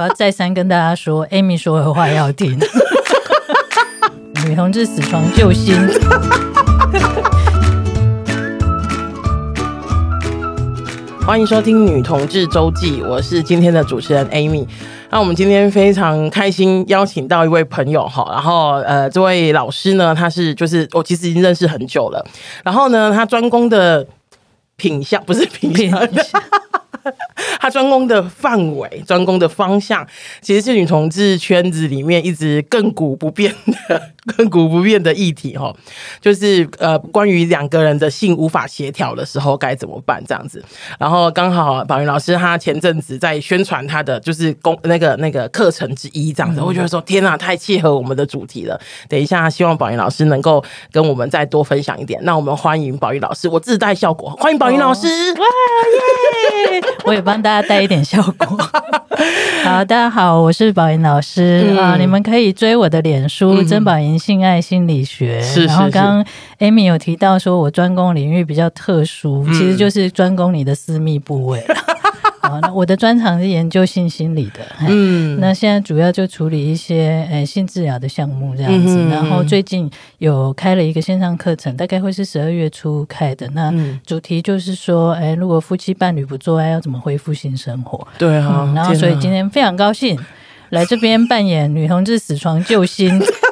我要再三跟大家说，Amy 说的话要听。女同志死床救星。欢迎收听《女同志周记》，我是今天的主持人 Amy。那我们今天非常开心邀请到一位朋友哈，然后呃，这位老师呢，他是就是我其实已经认识很久了，然后呢，他专攻的品相不是品项。品 他专攻的范围、专攻的方向，其实是女同志圈子里面一直亘古不变的、亘古不变的议题哈，就是呃，关于两个人的性无法协调的时候该怎么办这样子。然后刚好宝云老师他前阵子在宣传他的就是公那个那个课程之一这样子，我觉得说天哪，太契合我们的主题了。等一下，希望宝云老师能够跟我们再多分享一点。那我们欢迎宝云老师，我自带效果，欢迎宝云老师，哇耶！我也帮大家带一点效果。好，大家好，我是宝莹老师啊、嗯，你们可以追我的脸书“曾宝莹性爱心理学”是是是。然后刚刚 Amy 有提到说我专攻领域比较特殊，嗯、其实就是专攻你的私密部位。好，那我的专长是研究性心理的，嗯，那现在主要就处理一些诶、欸、性治疗的项目这样子、嗯，然后最近有开了一个线上课程，大概会是十二月初开的，那主题就是说，哎、欸，如果夫妻伴侣不做爱，要怎么恢复性生活？对啊、嗯，然后所以今天非常高兴来这边扮演女同志死床救心。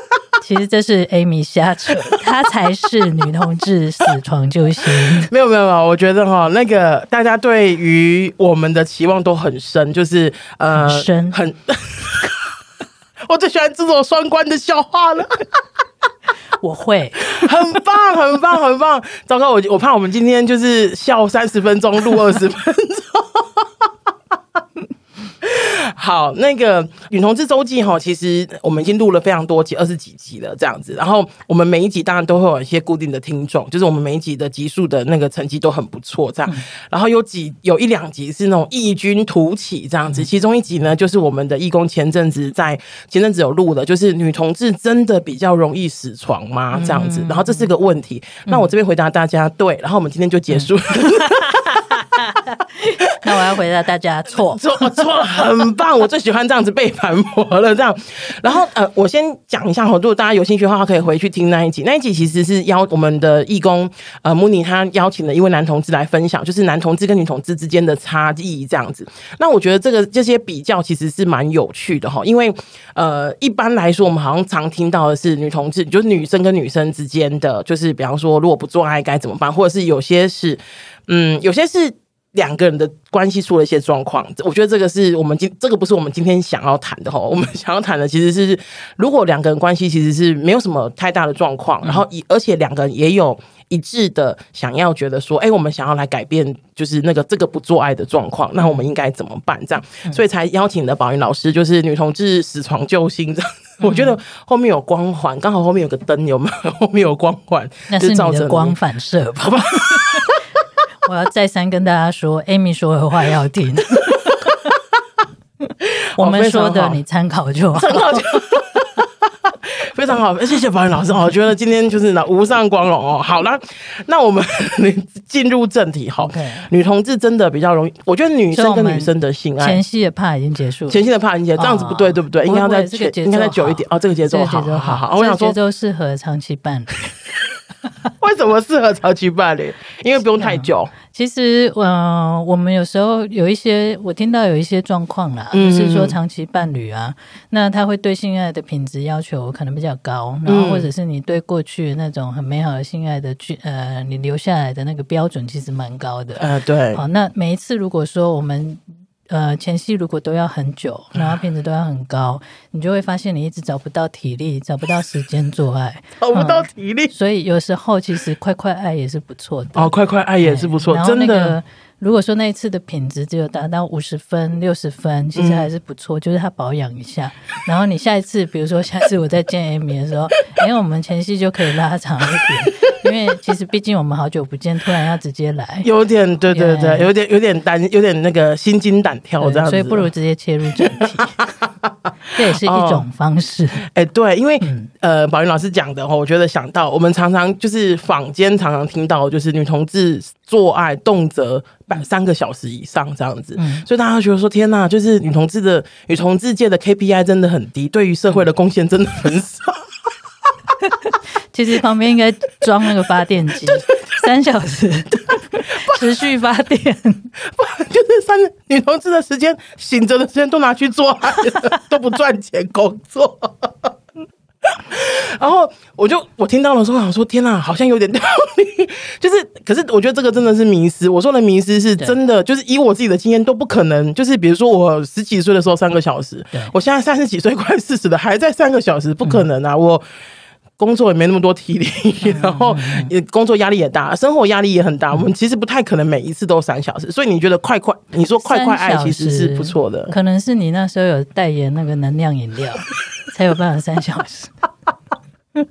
其实这是 Amy 瞎扯，她才是女同志死床救星。没有没有没有，我觉得哈，那个大家对于我们的期望都很深，就是呃，很深很。我最喜欢这种双关的笑话了。我会，很棒很棒很棒。糟糕，我我怕我们今天就是笑三十分钟，录二十分钟。好，那个女同志周记哈，其实我们已经录了非常多集，二十几集了这样子。然后我们每一集当然都会有一些固定的听众，就是我们每一集的集数的那个成绩都很不错这样。然后有几有一两集是那种异军突起这样子，其中一集呢就是我们的义工前阵子在前阵子有录的，就是女同志真的比较容易死床吗？这样子。然后这是个问题，那我这边回答大家对，然后我们今天就结束。那我要回答大家错错错，很棒！我最喜欢这样子被反驳了，这样。然后呃，我先讲一下哈，如果大家有兴趣的话，可以回去听那一集。那一集其实是邀我们的义工呃穆尼，他邀请了一位男同志来分享，就是男同志跟女同志之间的差异这样子。那我觉得这个这些比较其实是蛮有趣的哈，因为呃一般来说我们好像常听到的是女同志，就是女生跟女生之间的，就是比方说如果不做爱该怎么办，或者是有些是嗯有些是。两个人的关系出了一些状况，我觉得这个是我们今这个不是我们今天想要谈的哈。我们想要谈的其实是，如果两个人关系其实是没有什么太大的状况，然后以而且两个人也有一致的想要觉得说，哎，我们想要来改变，就是那个这个不做爱的状况，那我们应该怎么办？这样，所以才邀请的宝云老师，就是女同志死床救星这样。我觉得后面有光环，刚好后面有个灯，有没有？后面有光环，那是你的光反射吧？我要再三跟大家说，Amy 说的话要听。我们说的你参考就好，参考就好。非常好，谢谢宝云老师。我觉得今天就是呢无上光荣哦。好了，那我们进入正题。好，okay. 女同志真的比较容易。我觉得女生跟女生的性爱，前戏的怕已经结束，前戏的怕已经结束，这样子不对，对不对？应该要再应该再久一点哦。这个节奏好，好好。我想说，节奏适合长期伴侣。为什么适合长期伴侣？因为不用太久。其实，嗯、呃，我们有时候有一些，我听到有一些状况啦，嗯、就是说长期伴侣啊，那他会对性爱的品质要求可能比较高，然后或者是你对过去那种很美好的性爱的去呃，你留下来的那个标准其实蛮高的。呃，对。好，那每一次如果说我们。呃，前戏如果都要很久，然后品质都要很高，你就会发现你一直找不到体力，找不到时间做爱，找不到体力。嗯，所以有时候其实快快爱也是不错的。哦，快快爱也是不错，真的。如果说那一次的品质只有达到五十分、六十分，其实还是不错，嗯。就是他保养一下，然后你下一次，比如说下次我再见 Amy 的时候，因 为我们前戏就可以拉长一点，因为其实毕竟我们好久不见，突然要直接来，有点对对对，有点有点担，有点那个心惊胆跳这样子，所以不如直接切入正题。这也是一种方式。哎、哦欸，对，因为、嗯、呃，宝云老师讲的话，我觉得想到我们常常就是坊间常常听到，就是女同志做爱动辄半三个小时以上这样子，嗯、所以大家觉得说天呐，就是女同志的女同志界的 KPI 真的很低，对于社会的贡献真的很少。其实旁边应该装那个发电机，三小时 持续发电，不然就是三女同志的时间，醒着的时间都拿去做爱，都不赚钱工作。然后我就我听到的时候，想说天哪，好像有点道理。就是，可是我觉得这个真的是迷思。我说的迷思是真的，就是以我自己的经验都不可能。就是比如说我十几岁的时候三个小时，我现在三十几岁快四十了还在三个小时，不可能啊！我。工作也没那么多体力，然后也工作压力也大，生活压力也很大。我们其实不太可能每一次都三小时，所以你觉得快快？你说快快爱其实是不错的，可能是你那时候有代言那个能量饮料，才有办法三小时。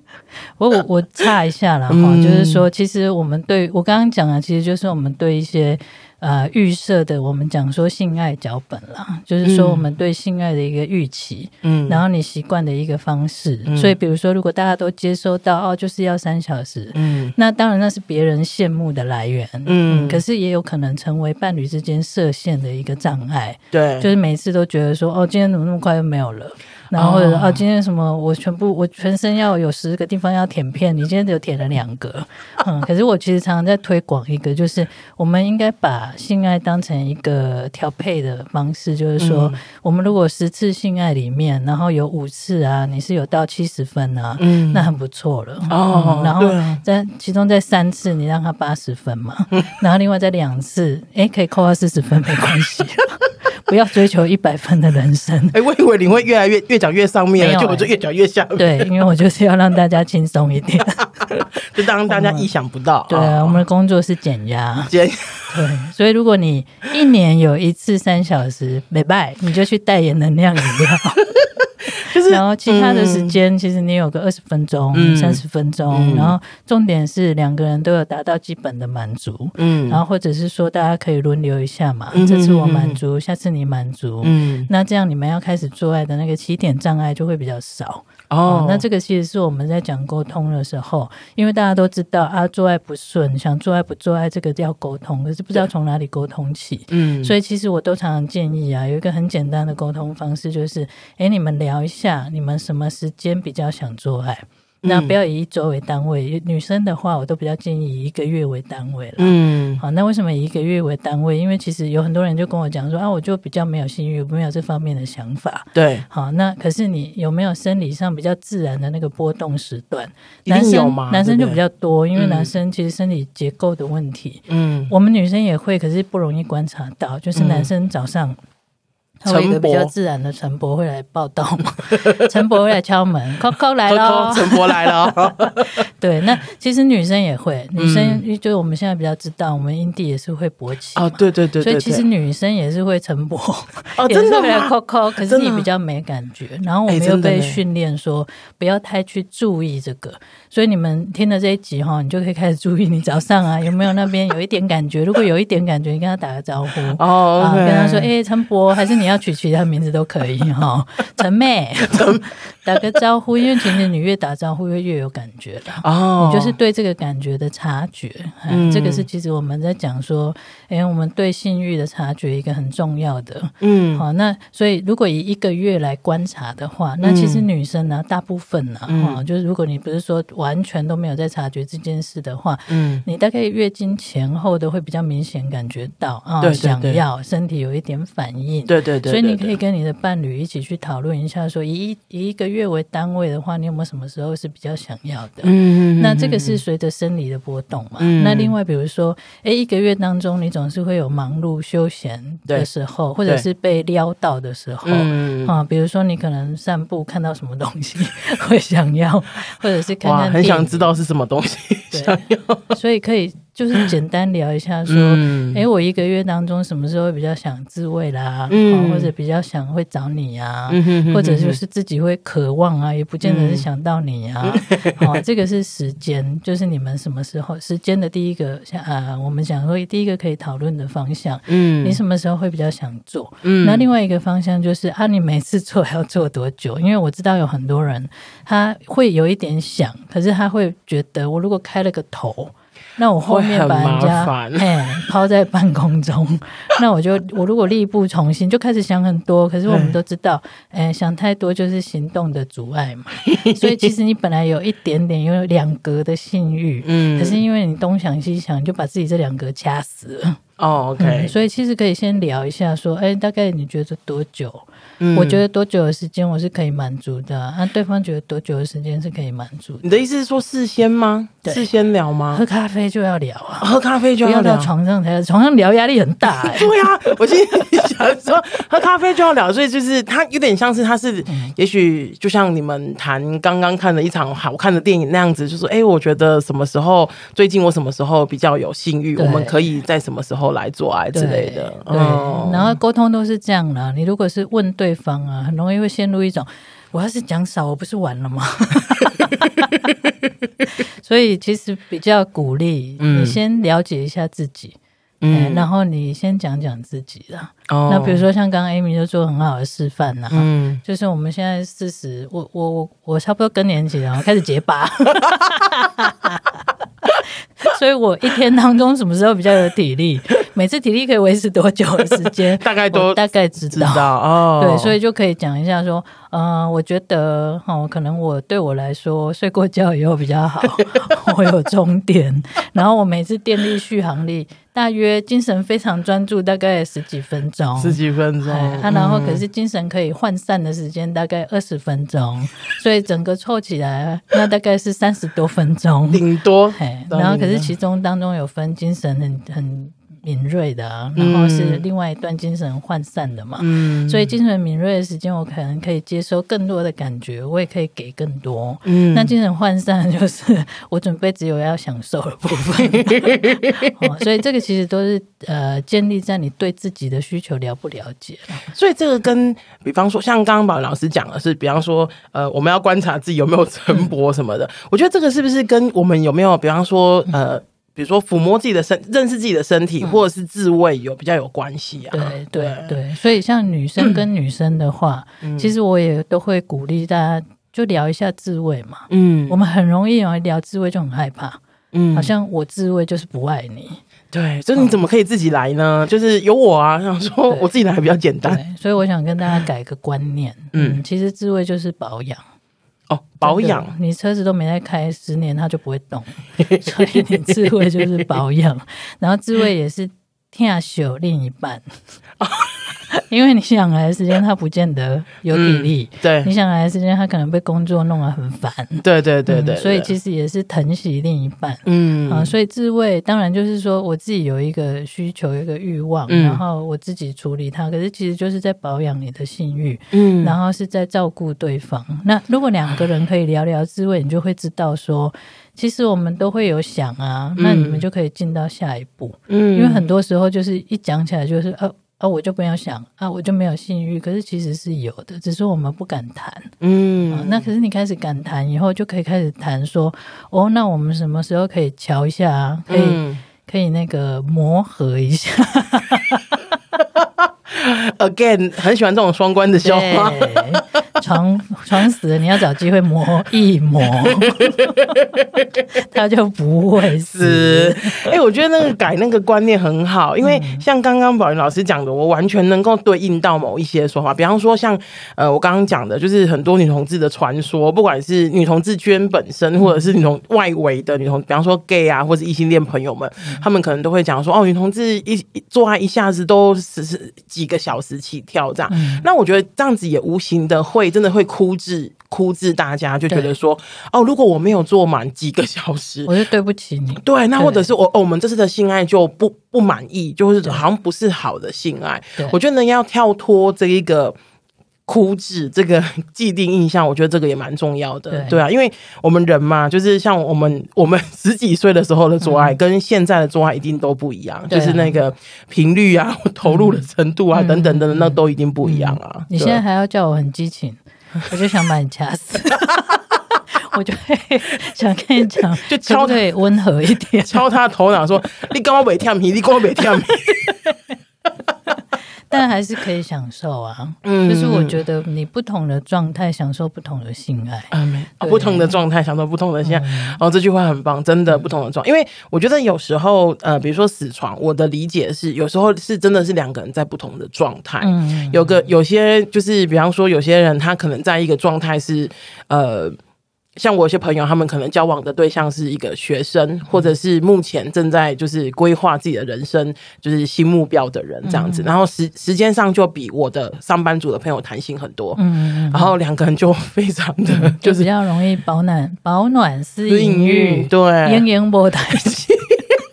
我我我插一下了哈，嗯、就是说，其实我们对我刚刚讲的，其实就是我们对一些。呃，预设的我们讲说性爱脚本啦，就是说我们对性爱的一个预期，嗯，然后你习惯的一个方式，嗯、所以比如说，如果大家都接收到哦，就是要三小时，嗯，那当然那是别人羡慕的来源，嗯，嗯，可是也有可能成为伴侣之间设限的一个障碍，对，就是每次都觉得说哦，今天怎么那么快就没有了。然后或者哦，今天什么？我全部我全身要有十个地方要舔片，你今天只有舔了两个。嗯，可是我其实常常在推广一个，就是我们应该把性爱当成一个调配的方式，就是说，嗯、我们如果十次性爱里面，然后有五次啊，你是有到七十分啊，嗯，那很不错了。哦、嗯，然后在其中在三次你让他八十分嘛，然后另外在两次，哎，可以扣到四十分没关系。不要追求一百分的人生。哎、欸，我以为你会越来越越讲越上面，就我就越讲越下面。对，因为我就是要让大家轻松一点，就当大家意想不到。对啊，我们的工作是减压。减压。对，所以如果你一年有一次三小时，没拜，你就去代言能量饮料。就是，然后其他的时间，其实你有个二十分钟、三十、嗯、分钟，嗯、然后重点是两个人都有达到基本的满足，嗯，然后或者是说大家可以轮流一下嘛，嗯、这次我满足，下次你满足，嗯，那这样你们要开始做爱的那个起点障碍就会比较少。哦、嗯，那这个其实是我们在讲沟通的时候，因为大家都知道啊，做爱不顺，想做爱不做爱，这个要沟通，可是不知道从哪里沟通起。嗯，所以其实我都常常建议啊，有一个很简单的沟通方式，就是，哎，你们聊一下，你们什么时间比较想做爱。那不要以一周为单位，女生的话，我都比较建议以一个月为单位了。嗯，好，那为什么以一个月为单位？因为其实有很多人就跟我讲说啊，我就比较没有性欲，没有这方面的想法。对，好，那可是你有没有生理上比较自然的那个波动时段？男生男生就比较多，因为男生其实生理结构的问题。嗯，我们女生也会，可是不容易观察到，就是男生早上。他会有一个比较自然的陈伯会来报道嘛？陈伯会来敲门，Coco 来了，陈伯来了。对，那其实女生也会，女生就我们现在比较知道，我们阴蒂也是会勃起哦，对对对，所以其实女生也是会陈伯哦，真的吗？Coco，可是你比较没感觉，然后我们又被训练说不要太去注意这个，所以你们听了这一集哈，你就可以开始注意你早上啊有没有那边有一点感觉，如果有一点感觉，你跟他打个招呼哦，跟他说哎，陈博还是你。要取其他名字都可以哈，陈妹，打个招呼，因为其实你越打招呼，会越有感觉的哦。你就是对这个感觉的察觉，嗯，这个是其实我们在讲说，哎，我们对性欲的察觉一个很重要的，嗯，好，那所以如果以一个月来观察的话，那其实女生呢，大部分呢，哈，就是如果你不是说完全都没有在察觉这件事的话，嗯，你大概月经前后都会比较明显感觉到啊，想要身体有一点反应，对对对。所以你可以跟你的伴侣一起去讨论一下，说以一以一个月为单位的话，你有没有什么时候是比较想要的？嗯，那这个是随着生理的波动嘛。嗯，那另外比如说，哎，一个月当中你总是会有忙碌休闲的时候，或者是被撩到的时候，嗯啊，比如说你可能散步看到什么东西 会想要，或者是看看很想知道是什么东西想要，所以可以。就是简单聊一下说，哎，我一个月当中什么时候比较想自慰啦，嗯、或者比较想会找你啊、嗯，或者就是自己会渴望啊，也不见得是想到你啊。好、嗯哦，这个是时间，就是你们什么时候时间的第一个，像啊，我们想说第一个可以讨论的方向。嗯，你什么时候会比较想做？嗯，那另外一个方向就是啊，你每次做要做多久？因为我知道有很多人他会有一点想，可是他会觉得我如果开了个头。那我后面把人家哎抛在半空中，那我就我如果力不从心，就开始想很多。可是我们都知道，哎，想太多就是行动的阻碍嘛。所以其实你本来有一点点有两格的性欲，嗯，可是因为你东想西想，就把自己这两格掐死了。哦，OK，嗯，所以其实可以先聊一下，说，哎，大概你觉得多久？嗯，我觉得多久的时间我是可以满足的，啊，那对方觉得多久的时间是可以满足的？你的意思是说事先吗？事先聊吗？喝咖啡就要聊啊，喝咖啡就要聊，要到床上才床上聊，压力很大，欸。对啊，我今天想说 喝咖啡就要聊，所以就是他有点像是他是，嗯，也许就像你们谈刚刚看的一场好看的电影那样子，就是哎，欸，我觉得什么时候最近我什么时候比较有性欲，我们可以在什么时候来做爱之类的。对，嗯，然后沟通都是这样的。你如果是问对方啊，很容易会陷入一种，我要是讲少，我不是完了吗？所以其实比较鼓励、嗯、你先了解一下自己，嗯，然后你先讲讲自己的。哦，那比如说像刚刚 Amy 就做很好的示范呐，嗯，就是我们现在四十，我我我我差不多更年期了，开始结巴。所以我一天当中什么时候比较有体力？每次体力可以维持多久的时间？大概都大概知道，知道哦。对，所以就可以讲一下说，嗯、呃，我觉得哦，可能我对我来说睡过觉以后比较好，我有终点，然后我每次电力续航力大约精神非常专注，大概十几分钟，十几分钟。啊，然后可是精神可以涣散的时间大概二十分钟，所以整个凑起来那大概是三十多分钟，顶多。然后可是其中当中有分精神很很。敏锐的、啊，然后是另外一段精神涣散的嘛，嗯，所以精神敏锐的时间，我可能可以接收更多的感觉，我也可以给更多。嗯，那精神涣散就是我准备只有要享受的部分。哦，所以这个其实都是呃建立在你对自己的需求了不了解。所以这个跟比方说，像刚刚宝老师讲的是，比方说呃我们要观察自己有没有晨勃 什么的、嗯，我觉得这个是不是跟我们有没有比方说呃。比如说抚摸自己的身，认识自己的身体，嗯、或者是自慰，有比较有关系啊。对对对，所以像女生跟女生的话，嗯、其实我也都会鼓励大家就聊一下自慰嘛。嗯，我们很容易啊聊自慰就很害怕，嗯，好像我自慰就是不爱你。对，就是你怎么可以自己来呢？嗯、就是有我啊，想说我自己来还比较简单。所以我想跟大家改个观念，嗯，嗯其实自慰就是保养。哦，保养，你车子都没在开十年，它就不会动，所以你智慧就是保养，然后智慧也是听秀另一半。因为你想来的时间，他不见得有体力。嗯、对，你想来的时间，他可能被工作弄得很烦。对对对对、嗯，所以其实也是疼惜另一半。嗯啊，所以自慰当然就是说我自己有一个需求，有一个欲望、嗯，然后我自己处理它。可是其实就是在保养你的性欲，嗯，然后是在照顾对方。那如果两个人可以聊聊自慰，你就会知道说，其实我们都会有想啊，那你们就可以进到下一步。嗯，因为很多时候就是一讲起来就是呃。啊，我就不要想啊，我就没有性欲，可是其实是有的，只是我们不敢谈。嗯、啊，那可是你开始敢谈以后，就可以开始谈说，哦，那我们什么时候可以瞧一下啊？可以、嗯，可以那个磨合一下。Again，很喜欢这种双关的笑话。床床死了，你要找机会磨一磨，他就不会死。哎、欸，我觉得那个改那个观念很好，因为像刚刚宝云老师讲的，我完全能够对应到某一些说法。比方说，像呃，我刚刚讲的，就是很多女同志的传说，不管是女同志圈本身，或者是女同外围的女同，比方说 gay 啊，或者异性恋朋友们，他们可能都会讲说，哦，女同志一做爱一下子都只是几个小时起跳这样。那我觉得这样子也无形的会。真的会哭制哭制，大家就觉得说哦，如果我没有做满几个小时，我就对不起你。对，那或者是我哦，我们这次的性爱就不不满意，就是好像不是好的性爱。我觉得呢，要跳脱这一个枯脂这个既定印象，我觉得这个也蛮重要的，对，对啊，因为我们人嘛，就是像我们我们十几岁的时候的做爱，嗯、跟现在的做爱一定都不一样，啊、就是那个频率啊、投入的程度啊、嗯、等等等等，那都一定不一样啊。嗯、你现在还要叫我很激情，我就想把你掐死，我就会想跟你讲，就敲对温和一点，敲他头脑说：“你跟我别跳皮，你跟我别跳皮。”但还是可以享受啊，嗯，就是我觉得你不同的状态享受不同的性爱，嗯，不同的状态享受不同的性爱，嗯、哦，这句话很棒，真的不同的状，因为我觉得有时候，呃，比如说死床，我的理解是，有时候是真的是两个人在不同的状态，嗯，有个有些就是，比方说有些人他可能在一个状态是，呃。像我有些朋友，他们可能交往的对象是一个学生，或者是目前正在就是规划自己的人生，就是新目标的人这样子。然后时时间上就比我的上班族的朋友弹性很多。嗯，然后两个人就非常的 就是比较容易保暖保暖是隐欲，对，阴阴波弹性。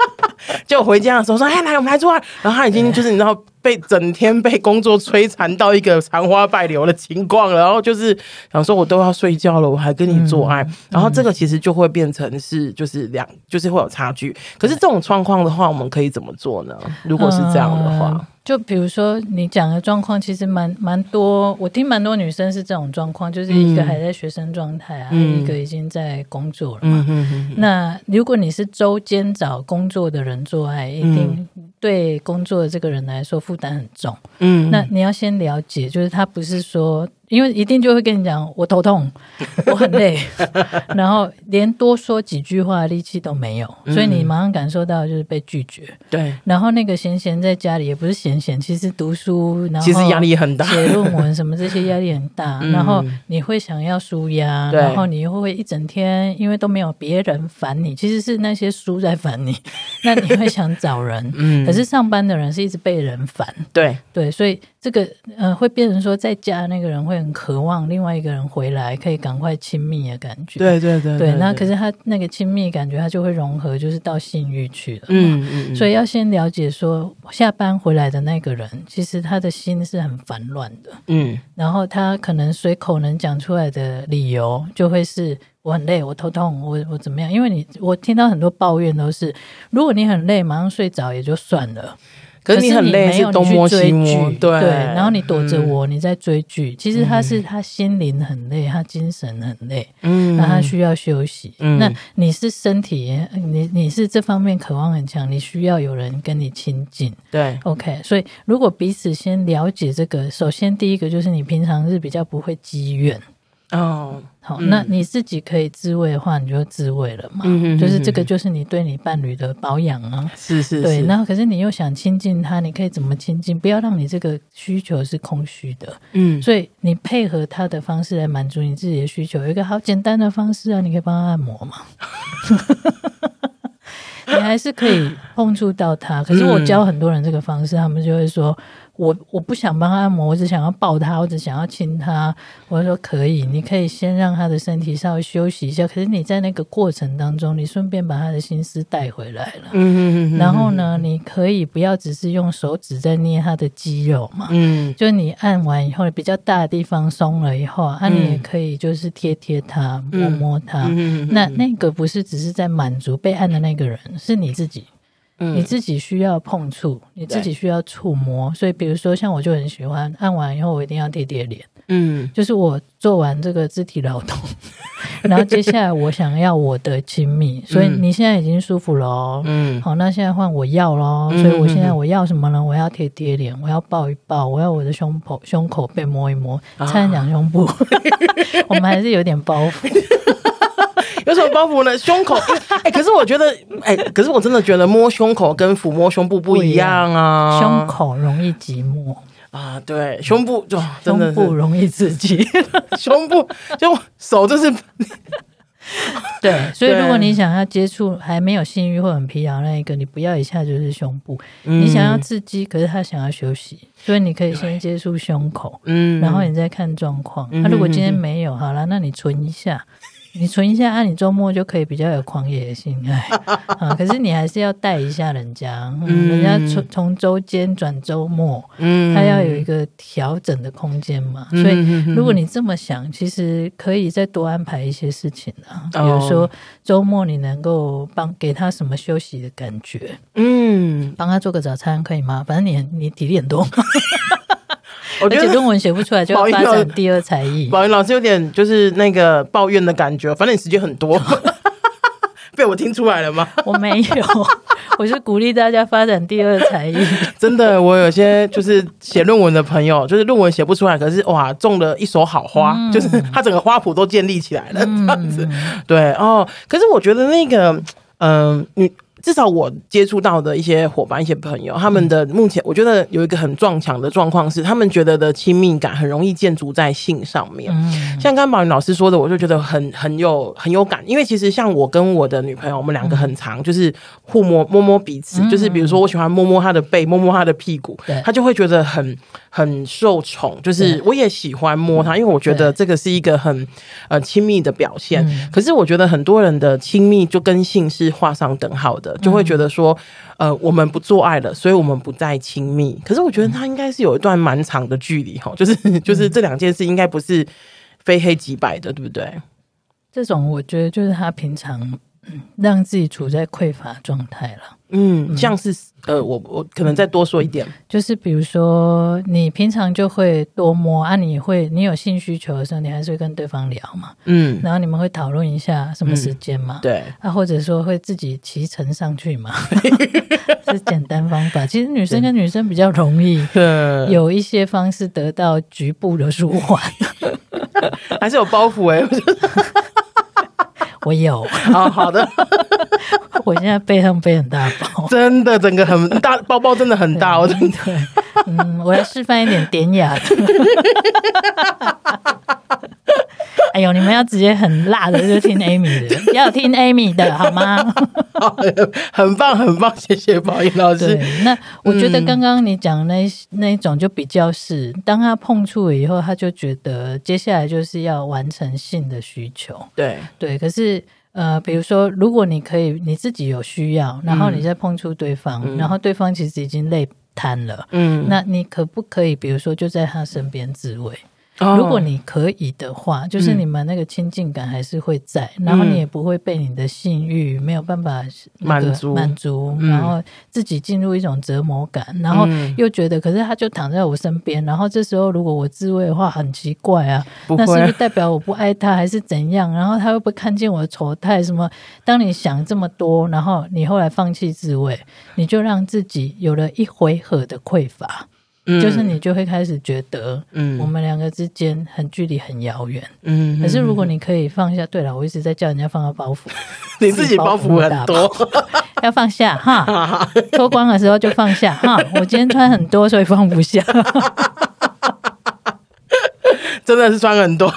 就回家的时候说：“哎，来，我们来做爱。”然后他已经就是你知道。被整天被工作摧残到一个残花败柳的情况，然后就是想说，我都要睡觉了，我还跟你做爱，嗯、然后这个其实就会变成是就是两就是会有差距。可是这种状况的话，我们可以怎么做呢？如果是这样的话。嗯就比如说你讲的状况，其实蛮蛮多，我听蛮多女生是这种状况，就是一个还在学生状态啊，嗯、一个已经在工作了嘛。那如果你是周间找工作的人做爱，一定对工作的这个人来说负担很重。嗯，那你要先了解，就是他不是说。因为一定就会跟你讲，我头痛，我很累，然后连多说几句话的力气都没有，所以你马上感受到就是被拒绝。对，然后那个闲闲在家里也不是闲闲，其实读书，然后其实压力很大，写论文什么这些压力很大，然后你会想要舒压，然后你又会一整天因为都没有别人烦你，其实是那些书在烦你，那你会想找人，嗯。可是上班的人是一直被人烦，对。对，所以。这个呃，会变成说，在家那个人会很渴望另外一个人回来，可以赶快亲密的感觉。对对对，对，对。那可是他那个亲密感觉，他就会融合，就是到性欲去了。嗯嗯，嗯。所以要先了解说，下班回来的那个人，其实他的心是很烦乱的。嗯。然后他可能随口能讲出来的理由，就会是我很累，我头痛，我我怎么样？因为你我听到很多抱怨都是，如果你很累，马上睡着也就算了。可是你很累，是东摸西摸，对，然后你躲着我，你在追剧。其实他是他心灵很累，他精神很累，嗯，那他需要休息。那你是身体，你你是这方面渴望很强，你需要有人跟你亲近。对，OK。所以如果彼此先了解这个，首先第一个就是你平常是比较不会积怨。哦，好，嗯、那你自己可以自慰的话，你就自慰了嘛。嗯哼哼哼，就是这个，就是你对你伴侣的保养啊。是是是。对，然后可是你又想亲近他，你可以怎么亲近？不要让你这个需求是空虚的。嗯，所以你配合他的方式来满足你自己的需求，有一个好简单的方式啊，你可以帮他按摩嘛。你还是可以碰触到他，可是我教很多人这个方式，他们就会说。我我不想帮他按摩，我只想要抱他，我只想要亲他。我就说可以，你可以先让他的身体稍微休息一下。可是你在那个过程当中，你顺便把他的心思带回来了。嗯嗯嗯。然后呢，你可以不要只是用手指在捏他的肌肉嘛。嗯。就你按完以后，比较大的地方松了以后，啊，你也可以就是贴贴他，摸摸他。嗯。那那个不是只是在满足被按的那个人，是你自己。你自己需要碰触，你自己需要触摸，所以比如说像我就很喜欢按完以后我一定要贴贴脸，嗯，就是我做完这个肢体劳动，然后接下来我想要我的亲密，所以你现在已经舒服了哦，嗯，好，那现在换我要咯，所以我现在我要什么呢？我要贴贴脸，我要抱一抱，我要我的胸口胸口被摸一摸，差点讲胸部，啊、我们还是有点包袱。有什么包袱呢？胸口，哎、欸，可是我觉得，哎、欸，可是我真的觉得摸胸口跟抚摸胸部不一样啊。胸口容易寂寞啊，对，胸部就真的胸部容易刺激，胸部就手就是，对，所以如果你想要接触还没有性欲或很疲劳那一个，你不要一下就是胸部，嗯、你想要刺激，可是他想要休息，所以你可以先接触胸口，嗯，然后你再看状况。他、嗯啊、如果今天没有，好了，那你存一下。你存一下，啊，你周末就可以比较有狂野的性哎 啊。可是你还是要带一下人家，嗯、人家从从周间转周末，嗯，他要有一个调整的空间嘛。所以如果你这么想，其实可以再多安排一些事情啊。比如说周末你能够帮给他什么休息的感觉，嗯，帮他做个早餐可以吗？反正你你体力很多。而且论文写不出来，就要 发展第二才艺。宝云老师有点就是那个抱怨的感觉，反正你时间很多，被我听出来了吗？我没有，我是鼓励大家发展第二才艺。真的，我有些就是写论文的朋友，就是论文写不出来，可是哇，种了一手好花，嗯、就是他整个花圃都建立起来了，嗯、这样子。对哦，可是我觉得那个，嗯、呃，你。至少我接触到的一些伙伴、一些朋友，他们的目前我觉得有一个很撞墙的状况是，他们觉得的亲密感很容易建筑在性上面。像刚刚宝云老师说的，我就觉得很很有很有感，因为其实像我跟我的女朋友，我们两个很常就是互摸摸摸彼此，就是比如说我喜欢摸摸她的背，摸摸她的屁股，她就会觉得很很受宠。就是我也喜欢摸她，因为我觉得这个是一个很呃亲密的表现。可是我觉得很多人的亲密就跟性是画上等号的。就会觉得说，呃，我们不做爱了，所以我们不再亲密。可是我觉得他应该是有一段蛮长的距离哈，就是就是这两件事应该不是非黑即白的，对不对？这种我觉得就是他平常让自己处在匮乏状态了。嗯，像是呃，我我可能再多说一点，就是比如说你平常就会多摸啊，你会你有性需求的时候，你还是会跟对方聊嘛，嗯，然后你们会讨论一下什么时间嘛，对，啊，或者说会自己骑乘上去嘛，是简单方法。其实女生跟女生比较容易，有一些方式得到局部的舒缓，还是有包袱哎、欸。我有啊，好的。我现在背上背很大包，真的，整个很大包包，真的很大。我真的，嗯，我要示范一点典雅的。哎呦，你们要直接很辣的就听 Amy 的，要听 Amy 的好吗？很棒，很棒，谢谢宝仪老师。那我觉得刚刚你讲的那那一种就比较是，当他碰触了以后，他就觉得接下来就是要完成性的需求。对对，可是呃，比如说，如果你可以你自己有需要，然后你再碰触对方，嗯、然后对方其实已经累瘫了，嗯，那你可不可以，比如说就在他身边自慰？如果你可以的话，就是你们那个亲近感还是会在，嗯、然后你也不会被你的性欲没有办法满足满足，然后自己进入一种折磨感，嗯、然后又觉得，可是他就躺在我身边，然后这时候如果我自慰的话，很奇怪啊，那是不是代表我不爱他还是怎样？然后他会不会看见我的丑态？什么？当你想这么多，然后你后来放弃自慰，你就让自己有了一回合的匮乏。嗯、就是你就会开始觉得，嗯，我们两个之间很距离很遥远，嗯。可是如果你可以放下，对了，我一直在叫人家放下包袱，你自己包袱很多，要放下哈。脱光的时候就放下哈。我今天穿很多，所以放不下。真的是穿很多。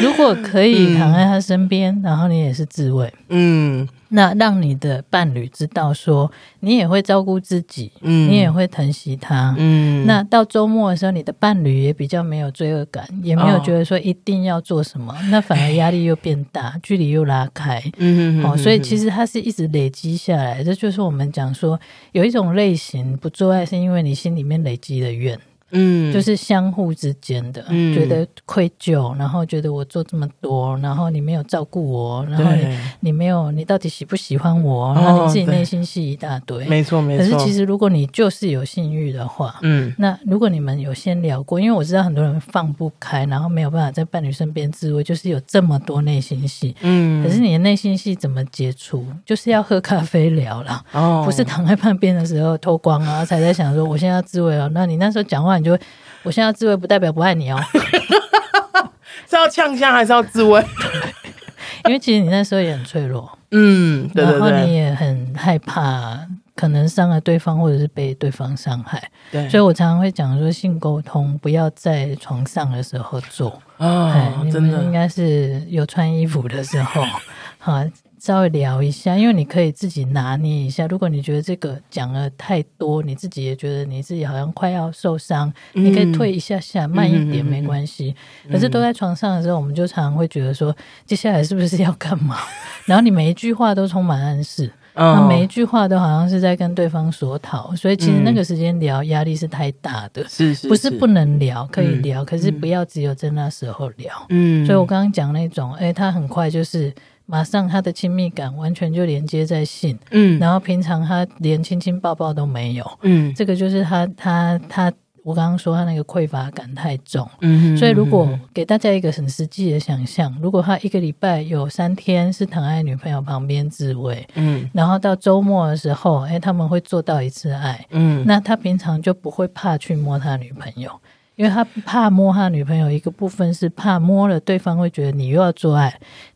如果可以躺在他身边，嗯、然后你也是自慰，嗯。那让你的伴侣知道说，你也会照顾自己，嗯，你也会疼惜他，嗯。那到周末的时候，你的伴侣也比较没有罪恶感，也没有觉得说一定要做什么，哦、那反而压力又变大，距离又拉开，嗯哼哼哼。哦，所以其实它是一直累积下来，这就是我们讲说，有一种类型不做爱，是因为你心里面累积的怨。嗯，就是相互之间的，嗯、觉得愧疚，然后觉得我做这么多，然后你没有照顾我，然后你你没有，你到底喜不喜欢我？哦、然后你自己内心戏一大堆，没错没错。可是其实如果你就是有性欲的话，嗯，那如果你们有先聊过，因为我知道很多人放不开，然后没有办法在伴侣身边自慰，就是有这么多内心戏，嗯。可是你的内心戏怎么解除？就是要喝咖啡聊了，哦，不是躺在旁边的时候脱光啊，才在想说我现在要自慰了。那你那时候讲话。就我现在要自慰，不代表不爱你哦。是要呛香还是要自慰？因为其实你那时候也很脆弱，嗯，对对对，然后你也很害怕，可能伤了对方，或者是被对方伤害。对，所以我常常会讲说，性沟通不要在床上的时候做。哦，真的应该是有穿衣服的时候，好。稍微聊一下，因为你可以自己拿捏一下。如果你觉得这个讲了太多，你自己也觉得你自己好像快要受伤，嗯、你可以退一下下，慢一点、嗯、没关系。可是都在床上的时候，我们就常常会觉得说，接下来是不是要干嘛？然后你每一句话都充满暗示。那每一句话都好像是在跟对方索讨，所以其实那个时间聊压力是太大的，是是，不是不能聊，可以聊，可是不要只有在那时候聊。嗯，所以我刚刚讲那种，哎，他很快就是马上他的亲密感完全就连接在性，嗯，然后平常他连亲亲抱抱都没有，嗯，这个就是他他他。我刚刚说他那个匮乏感太重，嗯，所以如果给大家一个很实际的想象，如果他一个礼拜有三天是躺在女朋友旁边自慰，嗯，然后到周末的时候，哎，他们会做到一次爱，嗯，那他平常就不会怕去摸他女朋友。因为他怕摸他女朋友，一个部分是怕摸了对方会觉得你又要做爱，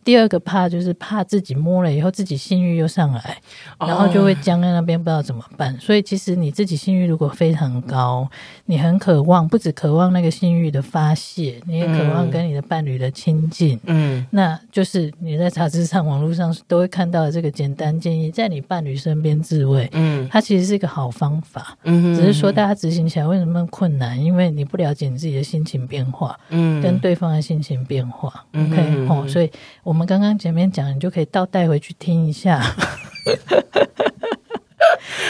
第二个怕就是怕自己摸了以后自己性欲又上来，然后就会僵在那边不知道怎么办。所以其实你自己性欲如果非常高，你很渴望，不只渴望那个性欲的发泄，你也渴望跟你的伴侣的亲近，嗯，那就是你在杂志上、网络上都会看到的这个简单建议，在你伴侣身边自慰，嗯，它其实是一个好方法，嗯，只是说大家执行起来为什么困难？因为你不了。了解你自己的心情变化，嗯，跟对方的心情变化，嗯，OK，哦，所以我们刚刚前面讲，你就可以倒带回去听一下，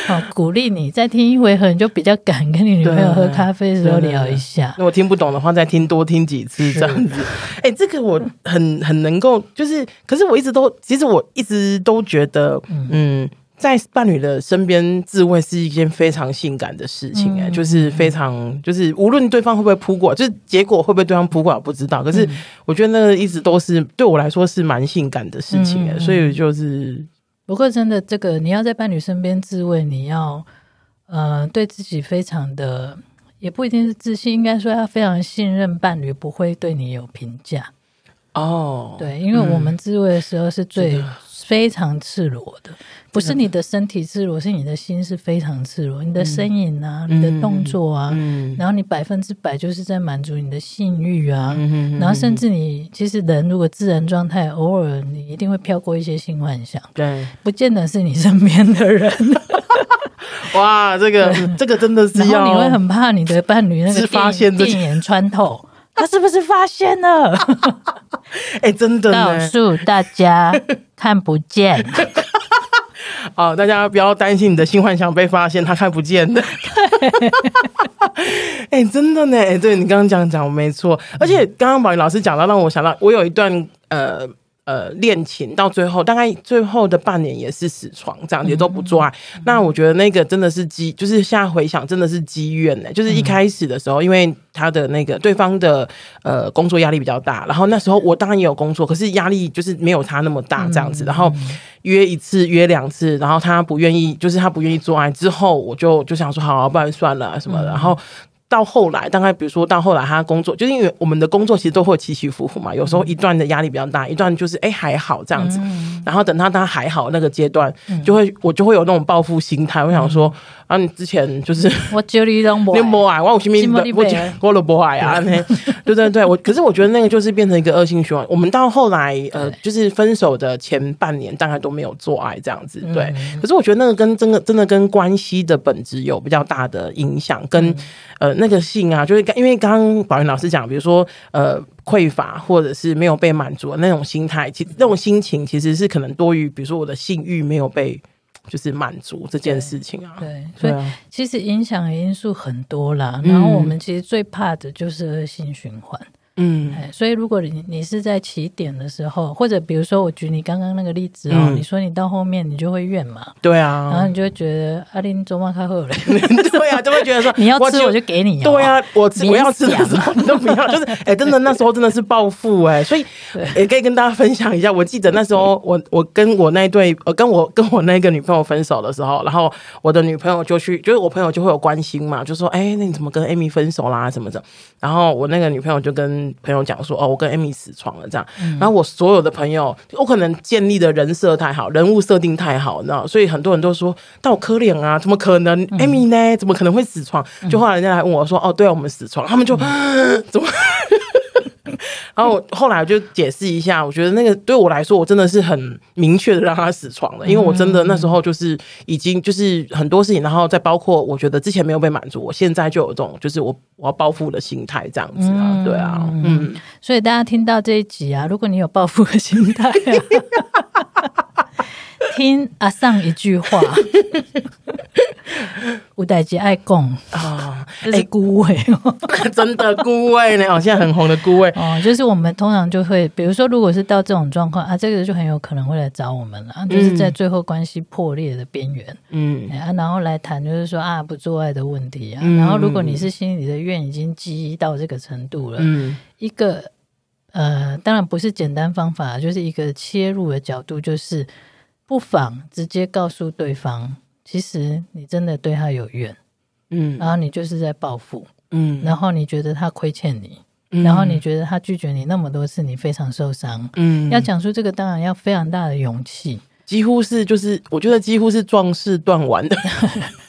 好，鼓励你再听一回合，你就比较敢跟你女朋友喝咖啡的时候聊一下。如果听不懂的话，再听多听几次这样子。哎、欸，这个我很很能够，就是，可是我一直都，其实我一直都觉得，嗯。嗯在伴侣的身边自慰是一件非常性感的事情，哎、嗯，就是非常，就是无论对方会不会扑过，就是结果会不会对方扑过，我不知道。可是我觉得那个一直都是对我来说是蛮性感的事情，哎、嗯，所以就是，不过真的这个你要在伴侣身边自慰，你要呃对自己非常的，也不一定是自信，应该说要非常信任伴侣不会对你有评价。哦，对，因为我们自慰的时候是最。非常赤裸的，不是你的身体赤裸，是你的心是非常赤裸。你的身影啊，嗯、你的动作啊，嗯、然后你百分之百就是在满足你的性欲啊，嗯、然后甚至你其实人如果自然状态，偶尔你一定会飘过一些性幻想，对，不见得是你身边的人。哇，这个这个真的是要，然后你会很怕你的伴侣那个电电眼穿透。他是不是发现了？哎、欸，真的，告诉大家 看不见。哦，大家不要担心你的性幻想被发现，他看不见的。哎、欸，真的呢，哎、欸，对你刚刚讲讲没错，而且刚刚宝仪老师讲到，让我想到，我有一段呃。呃，恋情到最后，大概最后的半年也是死床，这样也都不做爱。嗯、那我觉得那个真的是机，就是现在回想，真的是机缘呢。就是一开始的时候，因为他的那个对方的呃工作压力比较大，然后那时候我当然也有工作，可是压力就是没有他那么大这样子。然后约一次约两次，然后他不愿意，就是他不愿意做爱之后，我就就想说，好、啊，不然算了什么的。然后。到后来，大概比如说到后来，他工作就是因为我们的工作其实都会起起伏伏嘛，有时候一段的压力比较大，一段就是哎、欸、还好这样子，然后等他他还好那个阶段，就会我就会有那种报复心态，我想说。啊，你之前就是我觉得 你都不爱，我我心里我我都不爱啊，对。对对，我可是我觉得那个就是变成一个恶性循环。我们到后来呃，就是分手的前半年，大概都没有做爱这样子，对。可是我觉得那个跟真的真的跟关系的本质有比较大的影响，跟呃那个性啊，就是因为刚刚宝云老师讲，比如说呃匮乏或者是没有被满足的那种心态，其实那种心情其实是可能多于，比如说我的性欲没有被。就是满足这件事情啊，对，所以其实影响的因素很多啦。然后我们其实最怕的就是恶性循环。嗯，所以如果你你是在起点的时候，或者比如说我举你刚刚那个例子哦，嗯、你说你到后面你就会怨嘛，对啊，然后你就会觉得阿林周末开会了，对啊，就会觉得说 你要吃我就给你，对啊，我我要吃的时候你都不要，就是哎、欸，真的那时候真的是暴富哎，所以也可以跟大家分享一下，我记得那时候我我跟我那一对，我跟我跟我那个女朋友分手的时候，然后我的女朋友就去，就是我朋友就会有关心嘛，就说哎、欸，那你怎么跟 Amy 分手啦什么的，然后我那个女朋友就跟朋友讲说哦。我跟 Amy 死床了，这样。然后我所有的朋友，我可能建立的人设太好，人物设定太好，你知道，所以很多人都说，但我可怜啊，怎么可能？Amy 呢？怎么可能会死床？就后来人家来问我说，哦，对啊，我们死床。他们就怎么？然后我后来我就解释一下，我觉得那个对我来说，我真的是很明确的让他死床了，因为我真的那时候就是已经就是很多事情，然后再包括我觉得之前没有被满足，我现在就有这种就是我我要报复的心态这样子啊，对啊，嗯，所以大家听到这一集啊，如果你有报复的心态啊。听阿尚一句话，有代志爱讲啊，这是孤味，真的孤味呢。哦，现在很红的孤味哦，就是我们通常就会，比如说，如果是到这种状况啊，这个就很有可能会来找我们了，嗯、就是在最后关系破裂的边缘，嗯啊，然后来谈，就是说啊，不做爱的问题啊。嗯、然后，如果你是心里的怨已经积到这个程度了，嗯，一个呃，当然不是简单方法，就是一个切入的角度，就是。不妨直接告诉对方，其实你真的对他有怨，嗯，然后你就是在报复，嗯，然后你觉得他亏欠你，嗯，然后你觉得他拒绝你那么多次，你非常受伤，嗯，要讲出这个，当然要非常大的勇气，几乎是就是我觉得几乎是壮士断腕的。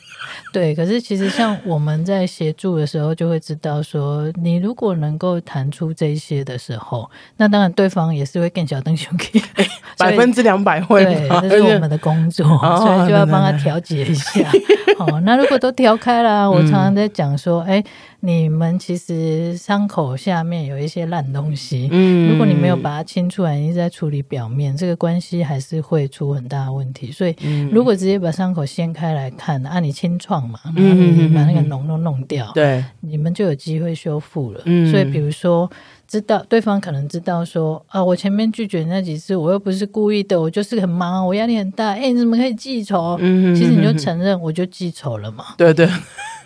对，可是其实像我们在协助的时候，就会知道说，你如果能够谈出这些的时候，那当然对方也是会更小灯兄弟，百分之两百会，对，这是我们的工作，哦、所以就要帮他调节一下。好，那如果都调开了，我常常在讲说，哎、嗯。你们其实伤口下面有一些烂东西，嗯，如果你没有把它清出来，你一直在处理表面，这个关系还是会出很大的问题。所以，如果直接把伤口掀开来看，按、啊、你清创嘛，然后你把那个脓都弄掉，对，你们就有机会修复了。嗯，所以比如说，知道对方可能知道说啊，我前面拒绝那几次，我又不是故意的，我就是很忙，我压力很大。哎、欸，你怎么可以记仇？嗯，其实你就承认，我就记仇了嘛。对对。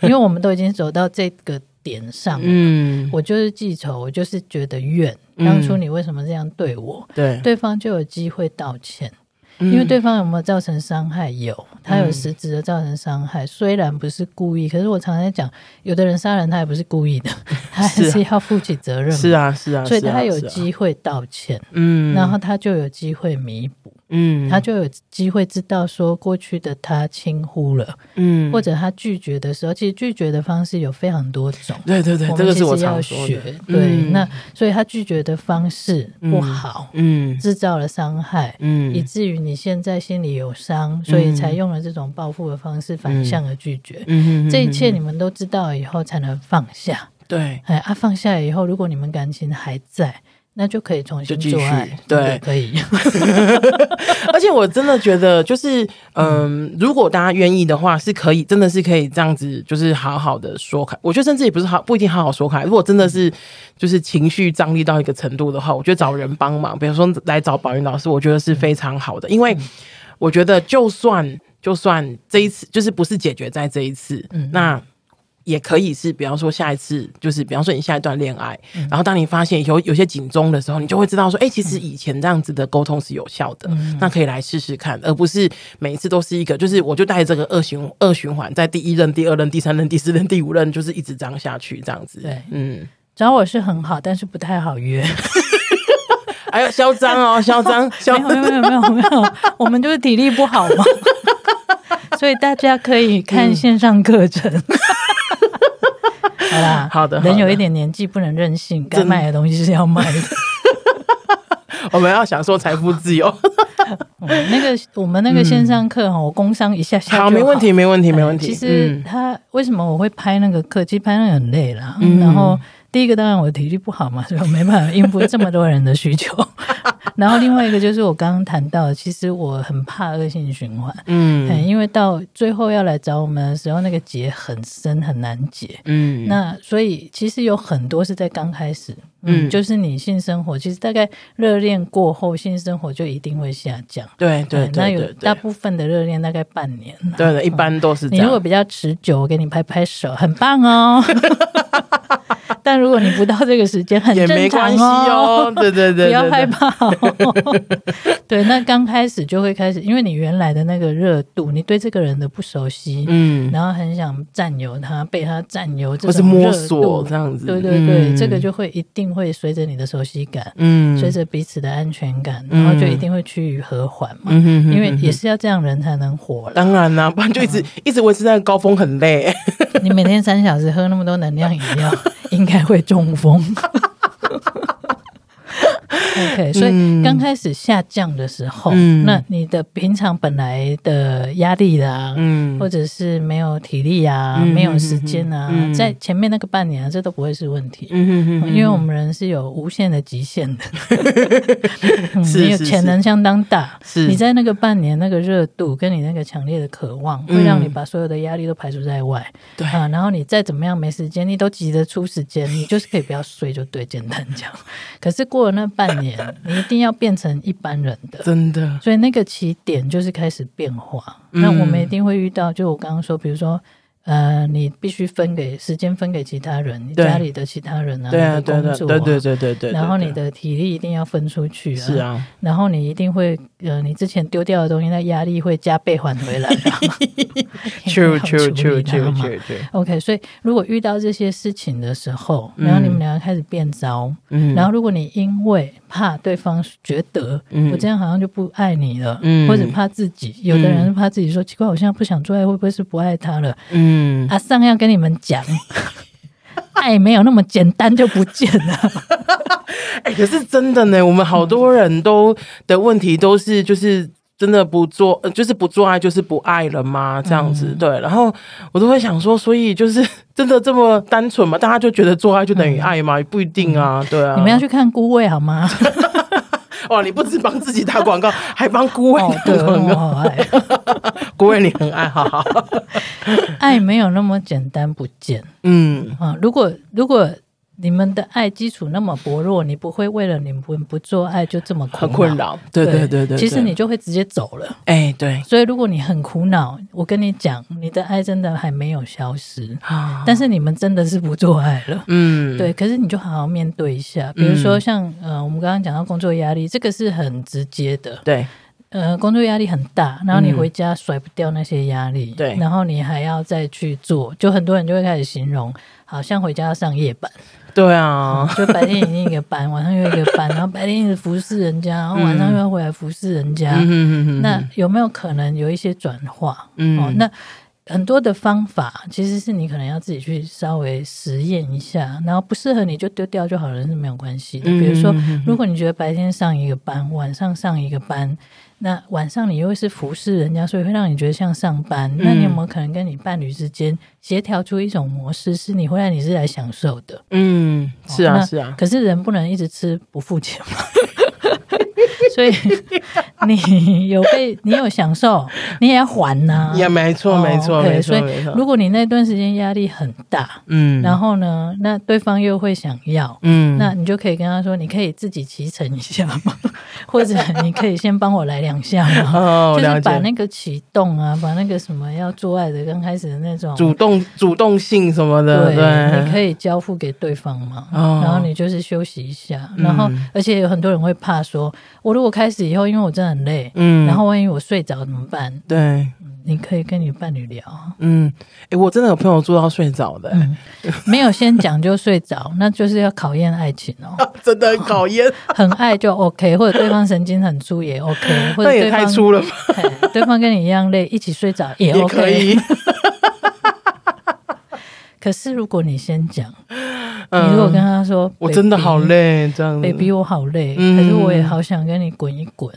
因为我们都已经走到这个点上了，嗯，我就是记仇，我就是觉得怨，当初你为什么这样对我？对，对方就有机会道歉。因为对方有没有造成伤害？有，他有实质的造成伤害，嗯、虽然不是故意，可是我常常讲，有的人杀人他也不是故意的，他还是要负起责任。是啊，是啊，所以他有机会道歉，嗯，然后他就有机会弥补，嗯，他就有机会知道说过去的他轻忽了，嗯，或者他拒绝的时候，其实拒绝的方式有非常多种，对对对，这个是我要学，对，嗯、那所以他拒绝的方式不好，嗯，制造了伤害，嗯，以至于你。你现在心里有伤，所以才用了这种报复的方式反向的拒绝。嗯，这一切你们都知道以后才能放下。对，哎，啊，放下以后，如果你们感情还在，那就可以重新做爱。对，可以。而且我真的觉得，就是嗯，如果大家愿意的话，是可以，真的是可以这样子，就是好好的说开。我觉得甚至也不是好，不一定好好说开。如果真的是就是情绪张力到一个程度的话，我觉得找人帮忙，比如说来找宝云老师，我觉得是非常好的。因为我觉得，就算就算这一次就是不是解决在这一次，嗯，那。也可以是，比方说下一次，就是比方说你下一段恋爱，嗯、然后当你发现有有些警钟的时候，你就会知道说，哎、欸，其实以前这样子的沟通是有效的，嗯、那可以来试试看，而不是每一次都是一个，就是我就带这个恶循恶循环，在第一任、第二任、第三任、第四任、第五任，就是一直这样下去，这样子。对，嗯，找我是很好，但是不太好约。哎呦，嚣张哦，嚣张，嚣，没有没有没有没有，我们就是体力不好嘛，所以大家可以看线上课程。嗯 好啦，好的，人有一点年纪不能任性，该卖的东西是要卖的。我们要享受财富自由。那个，我们那个线上课哈，我工商一下下好，没问题，没问题，没问题。其实他为什么我会拍那个课？其实拍那个很累啦。然后第一个当然我体力不好嘛，所以我没办法应付这么多人的需求。然后另外一个就是我刚刚谈到，其实我很怕恶性循环，嗯，因为到最后要来找我们的时候，那个结很深很难解，嗯，那所以其实有很多是在刚开始，嗯，就是你性生活其实大概热恋过后，性生活就一定会下降，对对，那有大部分的热恋大概半年，对的，一般都是这样。你如果比较持久，我给你拍拍手，很棒哦。但如果你不到这个时间，很正常哦，也没关系哦。对对对，不要害怕哦。对，那刚开始就会开始，因为你原来的那个热度，你对这个人的不熟悉，嗯，然后很想占有他，被他占有，这是摸索这样子。对对对，这个就会一定会随着你的熟悉感，嗯，随着彼此的安全感，然后就一定会趋于和缓嘛。嗯，因为也是要这样人才能活了。当然啦，不然就一直一直维持在高峰，很累。你每天三小时喝那么多能量饮料，应该会中风。OK，所以刚开始下降的时候，嗯、那你的平常本来的压力啦，嗯，或者是没有体力啊，嗯、没有时间啊，嗯、在前面那个半年啊，这都不会是问题。嗯，因为我们人是有无限的极限的，嗯、你有潜能相当大。是，你在那个半年那个热度跟你那个强烈的渴望，会让你把所有的压力都排除在外。对。啊，然后你再怎么样没时间，你都挤得出时间，你就是可以不要睡就对，简单讲。可是过了那半年，你一定要变成一般人的，真的。所以那个起点就是开始变化。嗯、那我们一定会遇到，就我刚刚说，比如说。呃，你必须分给时间分给其他人，你家里的其他人啊，对啊，对对对对对对对。然后你的体力一定要分出去啊，是啊。然后你一定会，呃，你之前丢掉的东西，那压力会加倍还回来。True true true true true。OK，所以如果遇到这些事情的时候，然后你们两个开始变糟，嗯，然后如果你因为怕对方觉得我这样好像就不爱你了，嗯，或者怕自己，有的人怕自己说奇怪，我现在不想做爱，会不会是不爱他了？嗯。嗯，阿桑要跟你们讲，爱没有那么简单就不见了。哎、欸，可是真的呢，我们好多人都的问题都是，就是真的不做，就是不做爱，就是不爱了吗？这样子，嗯、对。然后我都会想说，所以就是 真的这么单纯吗？大家就觉得做爱就等于爱吗？嗯、不一定啊，对啊。你们要去看孤位好吗？哇！你不止帮自己打广告，还帮顾问打广告。哦、爱孤味，你很爱好好。爱没有那么简单不见。嗯啊，如果如果。你们的爱基础那么薄弱，你不会为了你们不做爱就这么很困扰。对对对对，其实你就会直接走了。哎，对。所以如果你很苦恼，我跟你讲，你的爱真的还没有消失，但是你们真的是不做爱了。嗯，对。可是你就好好面对一下，比如说像呃，我们刚刚讲到工作压力，这个是很直接的。对。呃，工作压力很大，然后你回家甩不掉那些压力。对。然后你还要再去做，就很多人就会开始形容，好像回家要上夜班。对啊，就白天一个班，晚上又一个班，然后白天一直服侍人家，然后晚上又要回来服侍人家。嗯、那有没有可能有一些转化？嗯、哦，那很多的方法其实是你可能要自己去稍微实验一下，然后不适合你就丢掉就好了，是没有关系的。比如说，如果你觉得白天上一个班，晚上上一个班。那晚上你又是服侍人家，所以会让你觉得像上班。嗯、那你有没有可能跟你伴侣之间协调出一种模式，是你回来你是来享受的？嗯，是啊，是啊。可是人不能一直吃不付钱嘛。所以 你有被你有享受，你也要还呐、啊。也没错，没错，没错。所以如果你那段时间压力很大，嗯，然后呢，那对方又会想要，嗯，那你就可以跟他说，你可以自己骑乘一下嘛？或者你可以先帮我来两下 就是把那个启动啊，把那个什么要做爱的刚开始的那种主动主动性什么的，对，对你可以交付给对方嘛。哦、然后你就是休息一下，然后、嗯、而且有很多人会怕说，我如果开始以后，因为我真的很累，嗯，然后万一我睡着怎么办？对。你可以跟你伴侣聊，嗯，哎、欸，我真的有朋友做到睡着的、嗯，没有先讲就睡着，那就是要考验爱情哦，真的很考验、哦，很爱就 OK，或者对方神经很粗也 OK，或者 太粗了吧，对方跟你一样累，一起睡着也 OK，也可是如果你先讲。你如果跟他说，我真的好累，这样，baby，我好累，可是我也好想跟你滚一滚，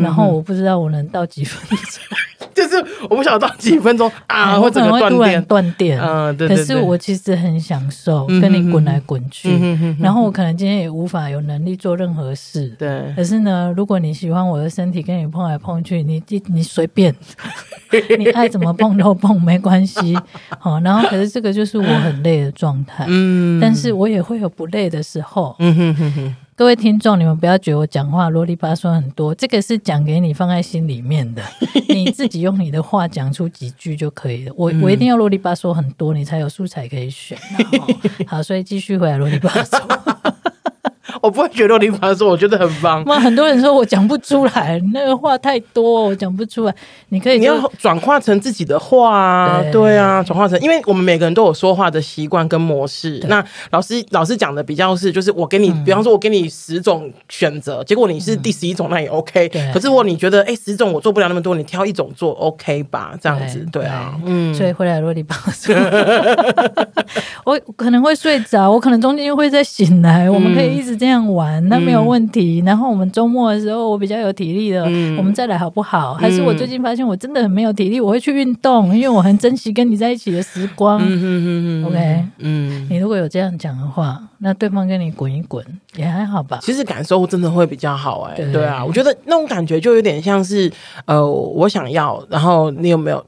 然后我不知道我能到几分钟，就是我不晓得到几分钟啊，或者会突然断电，嗯，对。可是我其实很享受跟你滚来滚去，然后我可能今天也无法有能力做任何事，对。可是呢，如果你喜欢我的身体，跟你碰来碰去，你你你随便，你爱怎么碰都碰，没关系。好，然后可是这个就是我很累的状态，嗯，但是。我也会有不累的时候。嗯哼哼哼，各位听众，你们不要觉得我讲话啰里吧嗦很多，这个是讲给你放在心里面的，你自己用你的话讲出几句就可以了。我我一定要啰里吧嗦很多，你才有素材可以选。好，所以继续回来啰里吧嗦。我不会觉得你反说，我觉得很棒。那很多人说我讲不出来，那个话太多，我讲不出来。你可以，你要转化成自己的话啊，对，对啊，转化成，因为我们每个人都有说话的习惯跟模式。那老师老师讲的比较是，就是我给你，嗯、比方说，我给你十种选择，结果你是第十一种，那也 OK。对可是如果你觉得，哎，十种我做不了那么多，你挑一种做 OK 吧，这样子，对，对啊，对嗯。所以回来啰里吧嗦，我可能会睡着，我可能中间又会再醒来，嗯、我们可以一直这样。样玩，那没有问题。嗯、然后我们周末的时候，我比较有体力了，嗯、我们再来好不好？还是我最近发现我真的很没有体力，我会去运动，因为我很珍惜跟你在一起的时光。嗯嗯嗯嗯，OK，嗯，你如果有这样讲的话，那对方跟你滚一滚也还好吧？其实感受真的会比较好哎、欸，对，对啊，我觉得那种感觉就有点像是呃，我想要，然后你有没有？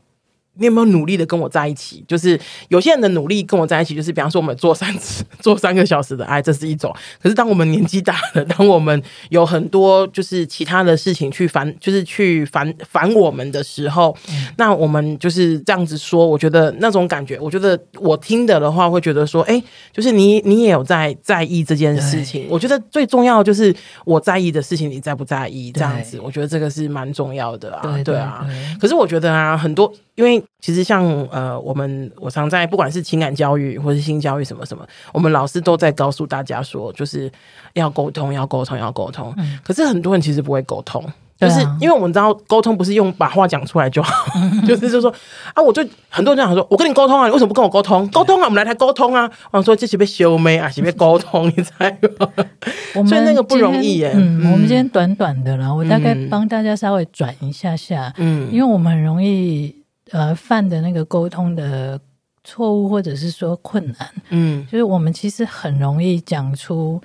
你有没有努力的跟我在一起？就是有些人的努力跟我在一起，就是比方说我们做三次、做三个小时的爱，这是一种。可是当我们年纪大了，当我们有很多就是其他的事情去烦，就是去烦烦我们的时候，嗯、那我们就是这样子说。我觉得那种感觉，我觉得我听的的话，会觉得说，哎、欸，就是你你也有在在意这件事情。我觉得最重要的就是我在意的事情，你在不在意？这样子，我觉得这个是蛮重要的啊。对啊，可是我觉得啊，很多。因为其实像呃，我们我常在不管是情感教育或是性教育什么什么，我们老师都在告诉大家说，就是要沟通，要沟通，要沟通。嗯。可是很多人其实不会沟通，就是因为我们知道沟通不是用把话讲出来就好，就是就说啊，我就很多人讲说，我跟你沟通啊，你为什么不跟我沟通？沟通啊，我们来台沟通啊。我说这是被修眉啊，是被沟通，你猜吗？所以那个不容易耶。嗯，我们今天短短的了，我大概帮大家稍微转一下下。嗯，因为我们很容易。呃，犯的那个沟通的错误，或者是说困难，嗯，就是我们其实很容易讲出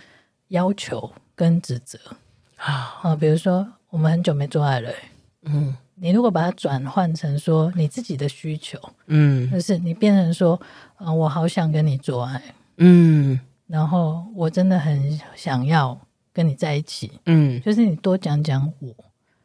要求跟指责。啊，啊，比如说我们很久没做爱了，嗯，你如果把它转换成说你自己的需求，嗯，就是你变成说，啊，我好想跟你做爱，嗯，然后我真的很想要跟你在一起，嗯，就是你多讲讲我。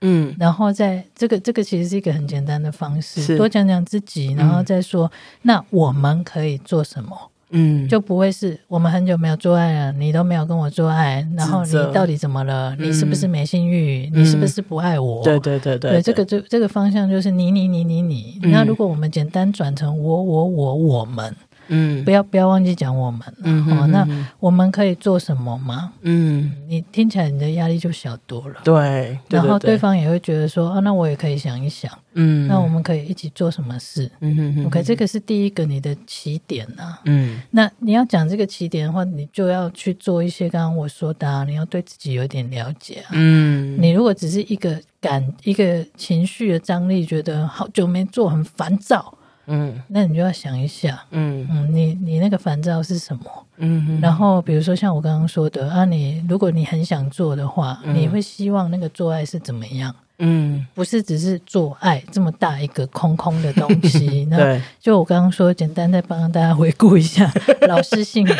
嗯，然后在这个这个其实是一个很简单的方式，是多讲讲自己，然后再说，嗯、那我们可以做什么？嗯，就不会是我们很久没有做爱了，你都没有跟我做爱，然后你到底怎么了？嗯、你是不是没性欲？嗯、你是不是不爱我？对对对对，对，这个这这个方向就是你你你你你。嗯、那如果我们简单转成我我我我们。嗯，不要不要忘记讲我们了。嗯哼哼，那我们可以做什么吗？嗯，你听起来你的压力就小多了。对，对对对，然后对方也会觉得说啊，那我也可以想一想。嗯，那我们可以一起做什么事？嗯哼哼，OK，这个是第一个你的起点啊。嗯，那你要讲这个起点的话，你就要去做一些刚刚我说的啊，你要对自己有点了解啊。嗯，你如果只是一个感一个情绪的张力，觉得好久没做，很烦躁。嗯，那你就要想一下，嗯嗯，你你那个烦躁是什么？嗯哼，然后比如说像我刚刚说的啊，你如果你很想做的话，嗯、你会希望那个做爱是怎么样？嗯，不是只是做爱这么大一个空空的东西。那对，就我刚刚说，简单再帮大家回顾一下老师性格。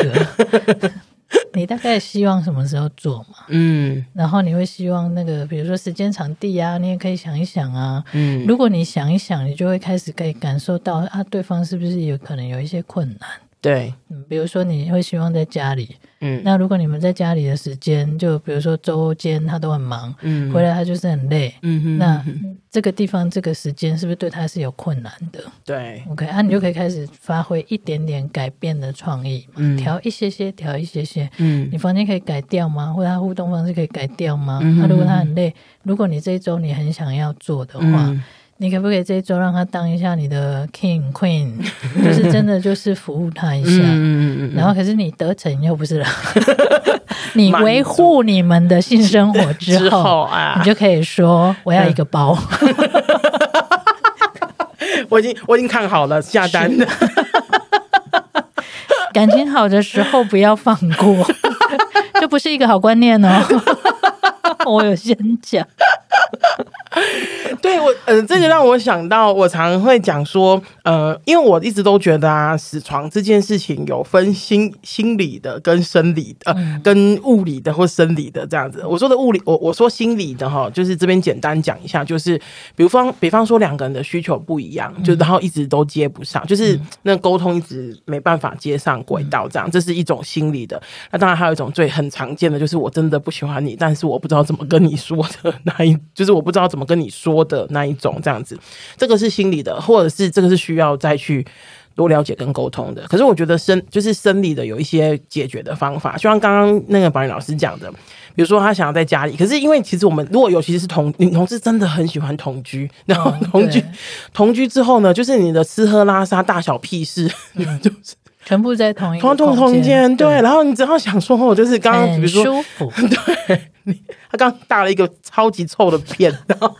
你大概希望什么时候做嘛？嗯，然后你会希望那个，比如说时间场地啊，你也可以想一想啊。嗯，如果你想一想，你就会开始可以感受到啊，对方是不是有可能有一些困难？对，嗯，比如说你会希望在家里。嗯，那如果你们在家里的时间，就比如说周间他都很忙，嗯，回来他就是很累，嗯哼，那这个地方这个时间是不是对他是有困难的？对，OK，啊，你就可以开始发挥一点点改变的创意嘛，嗯，调一些些，调一些些，嗯，你房间可以改掉吗？或者他互动方式可以改掉吗？那、嗯啊、如果他很累，如果你这一周你很想要做的话。嗯你可不可以这一周让他当一下你的 king queen，就是真的就是服务他一下，然后可是你得逞又不是了，你维护你们的性生活之后啊，你就可以说我要一个包，我已经我已经看好了下单。了，感情好的时候不要放过，这不是一个好观念哦，我有先讲。对我，呃，这个让我想到，我常会讲说，呃，因为我一直都觉得啊，死床这件事情有分心心理的跟生理的，呃，跟物理的或生理的这样子。我说的物理，我我说心理的哈，就是这边简单讲一下，就是比方比方说两个人的需求不一样，就然后一直都接不上，就是那沟通一直没办法接上轨道，这样，这是一种心理的。那当然还有一种最很常见的，就是我真的不喜欢你，但是我不知道怎么跟你说的那一，就是我不知道怎么跟你说的那一种这样子，这个是心理的，或者是这个是需要再去多了解跟沟通的。可是我觉得生就是生理的有一些解决的方法，就像刚刚那个保育老师讲的，比如说他想要在家里，可是因为其实我们如果尤其是同女同志真的很喜欢同居，然后同居、哦、同居之后呢，就是你的吃喝拉撒大小屁事，嗯、就是全部在同一同同空间，对。然后你只要想说，我就是刚刚，比如说，舒服，对，你他刚大了一个超级臭的片，然后，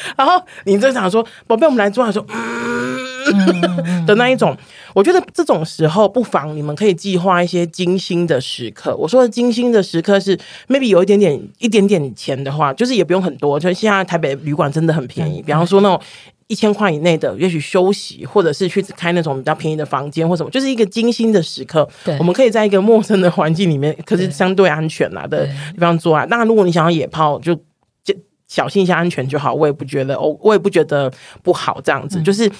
然后你就想说，宝贝，我们来做，他说，嗯的那一种。我觉得这种时候，不妨你们可以计划一些精心的时刻。我说的精心的时刻是，maybe 有一点点、一点点钱的话，就是也不用很多。就现在台北旅馆真的很便宜，比方说那种。一千块以内的，也许休息，或者是去开那种比较便宜的房间，或什么，就是一个精心的时刻。对，我们可以在一个陌生的环境里面，可是相对安全啦的地方做爱。当然，如果你想要野炮，就就小心一下安全就好。我也不觉得，我我也不觉得不好。这样子，嗯、就是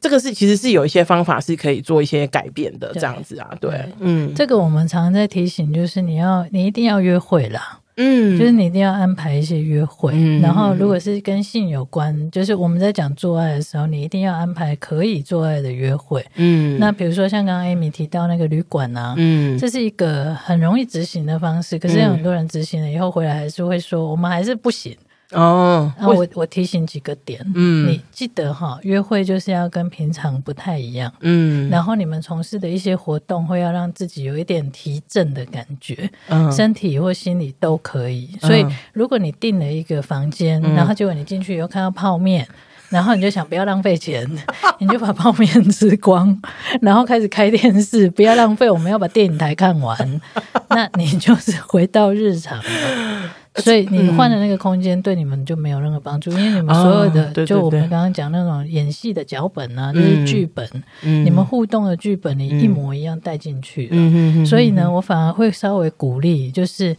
这个是其实是有一些方法是可以做一些改变的。这样子啊，对，对嗯，这个我们常常在提醒，就是你要你一定要约会啦。嗯，就是你一定要安排一些约会，嗯、然后如果是跟性有关，就是我们在讲做爱的时候，你一定要安排可以做爱的约会。嗯，那比如说像刚刚 Amy 提到那个旅馆啊，嗯，这是一个很容易执行的方式，可是有很多人执行了以后回来还是会说，我们还是不行。哦，然后我我提醒几个点，嗯，你记得哈，约会就是要跟平常不太一样，嗯，然后你们从事的一些活动会要让自己有一点提振的感觉，嗯，身体或心理都可以。所以如果你订了一个房间，然后结果你进去以后看到泡面，然后你就想不要浪费钱，你就把泡面吃光，然后开始开电视，不要浪费，我们要把电影台看完，那你就是回到日常了。所以你换的那个空间对你们就没有任何帮助，嗯、因为你们所有的，哦、就我们刚刚讲那种演戏的脚本啊，就、嗯、是剧本，嗯、你们互动的剧本，你一模一样带进去了。嗯、所以呢，我反而会稍微鼓励，就是，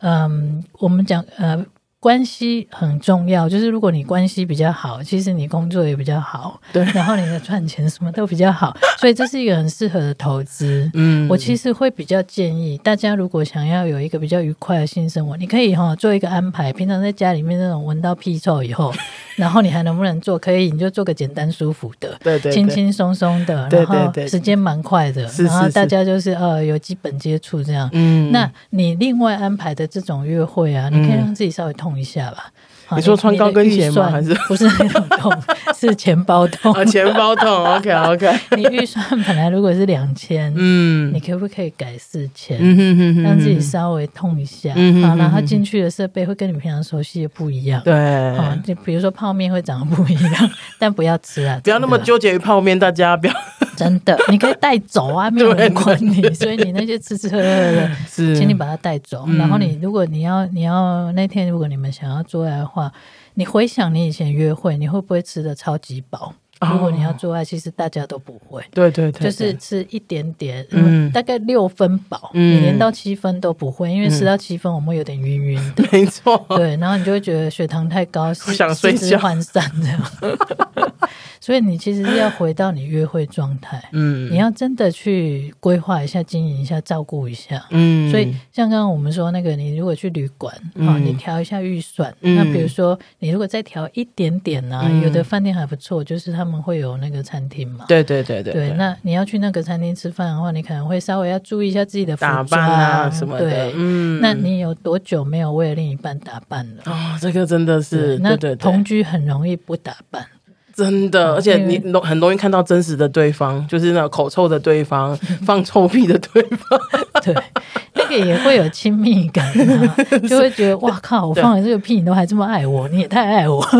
嗯，我们讲，呃。关系很重要，就是如果你关系比较好，其实你工作也比较好，对，然后你的赚钱什么都比较好，所以这是一个很适合的投资。嗯，我其实会比较建议大家，如果想要有一个比较愉快的性生活，你可以哈做一个安排，平常在家里面那种闻到屁臭以后，然后你还能不能做？可以，你就做个简单舒服的，对对，轻轻松松的，然后时间蛮快的，然后大家就是呃有基本接触这样。嗯，那你另外安排的这种约会啊，你可以让自己稍微痛。一下吧。你说穿高跟鞋吗？还是不是那种痛？是钱包痛啊，钱包痛。OK OK。你预算本来如果是两千，嗯，你可不可以改四千？嗯让自己稍微痛一下。嗯，好，然后进去的设备会跟你平常熟悉的不一样。对，好，就比如说泡面会长得不一样，但不要吃啊，不要那么纠结于泡面，大家不要。真的，你可以带走啊，没有人管你。所以你那些吃吃喝喝的，是，请你把它带走。然后你如果你要你要那天如果你们想要做爱的话，你回想你以前约会，你会不会吃的超级饱？如果你要做爱，其实大家都不会。对对对，就是吃一点点，嗯，大概六分饱，你连到七分都不会，因为吃到七分我们会有点晕晕的。没错，对，然后你就会觉得血糖太高，四肢涣散这样。所以你其实是要回到你约会状态，嗯，你要真的去规划一下、经营一下、照顾一下，嗯。所以像刚刚我们说那个，你如果去旅馆，好，你调一下预算。那比如说你如果再调一点点呢，有的饭店还不错，就是他们会有那个餐厅嘛。对对对对。对，那你要去那个餐厅吃饭的话，你可能会稍微要注意一下自己的打扮啊什么的。对，嗯。那你有多久没有为了另一半打扮了？哦，这个真的是，那同居很容易不打扮。真的，而且你很容易看到真实的对方，就是那口臭的对方，放臭屁的对方，对，那个也会有亲密感啊，就会觉得 哇靠，我放了这个屁，你都还这么爱我，你也太爱我，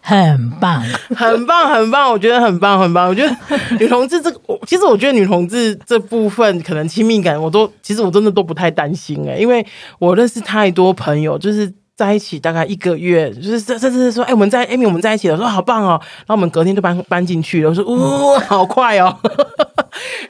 很棒，很棒，很棒，我觉得很棒，很棒。我觉得女同志这个，其实我觉得女同志这部分可能亲密感，我都其实我真的都不太担心哎、欸，因为我认识太多朋友，就是。在一起大概一个月，就是这这是说，哎、欸，我们在艾米，我们在一起了，说好棒哦，然后我们隔天就搬搬进去了，我说，呜，好快哦。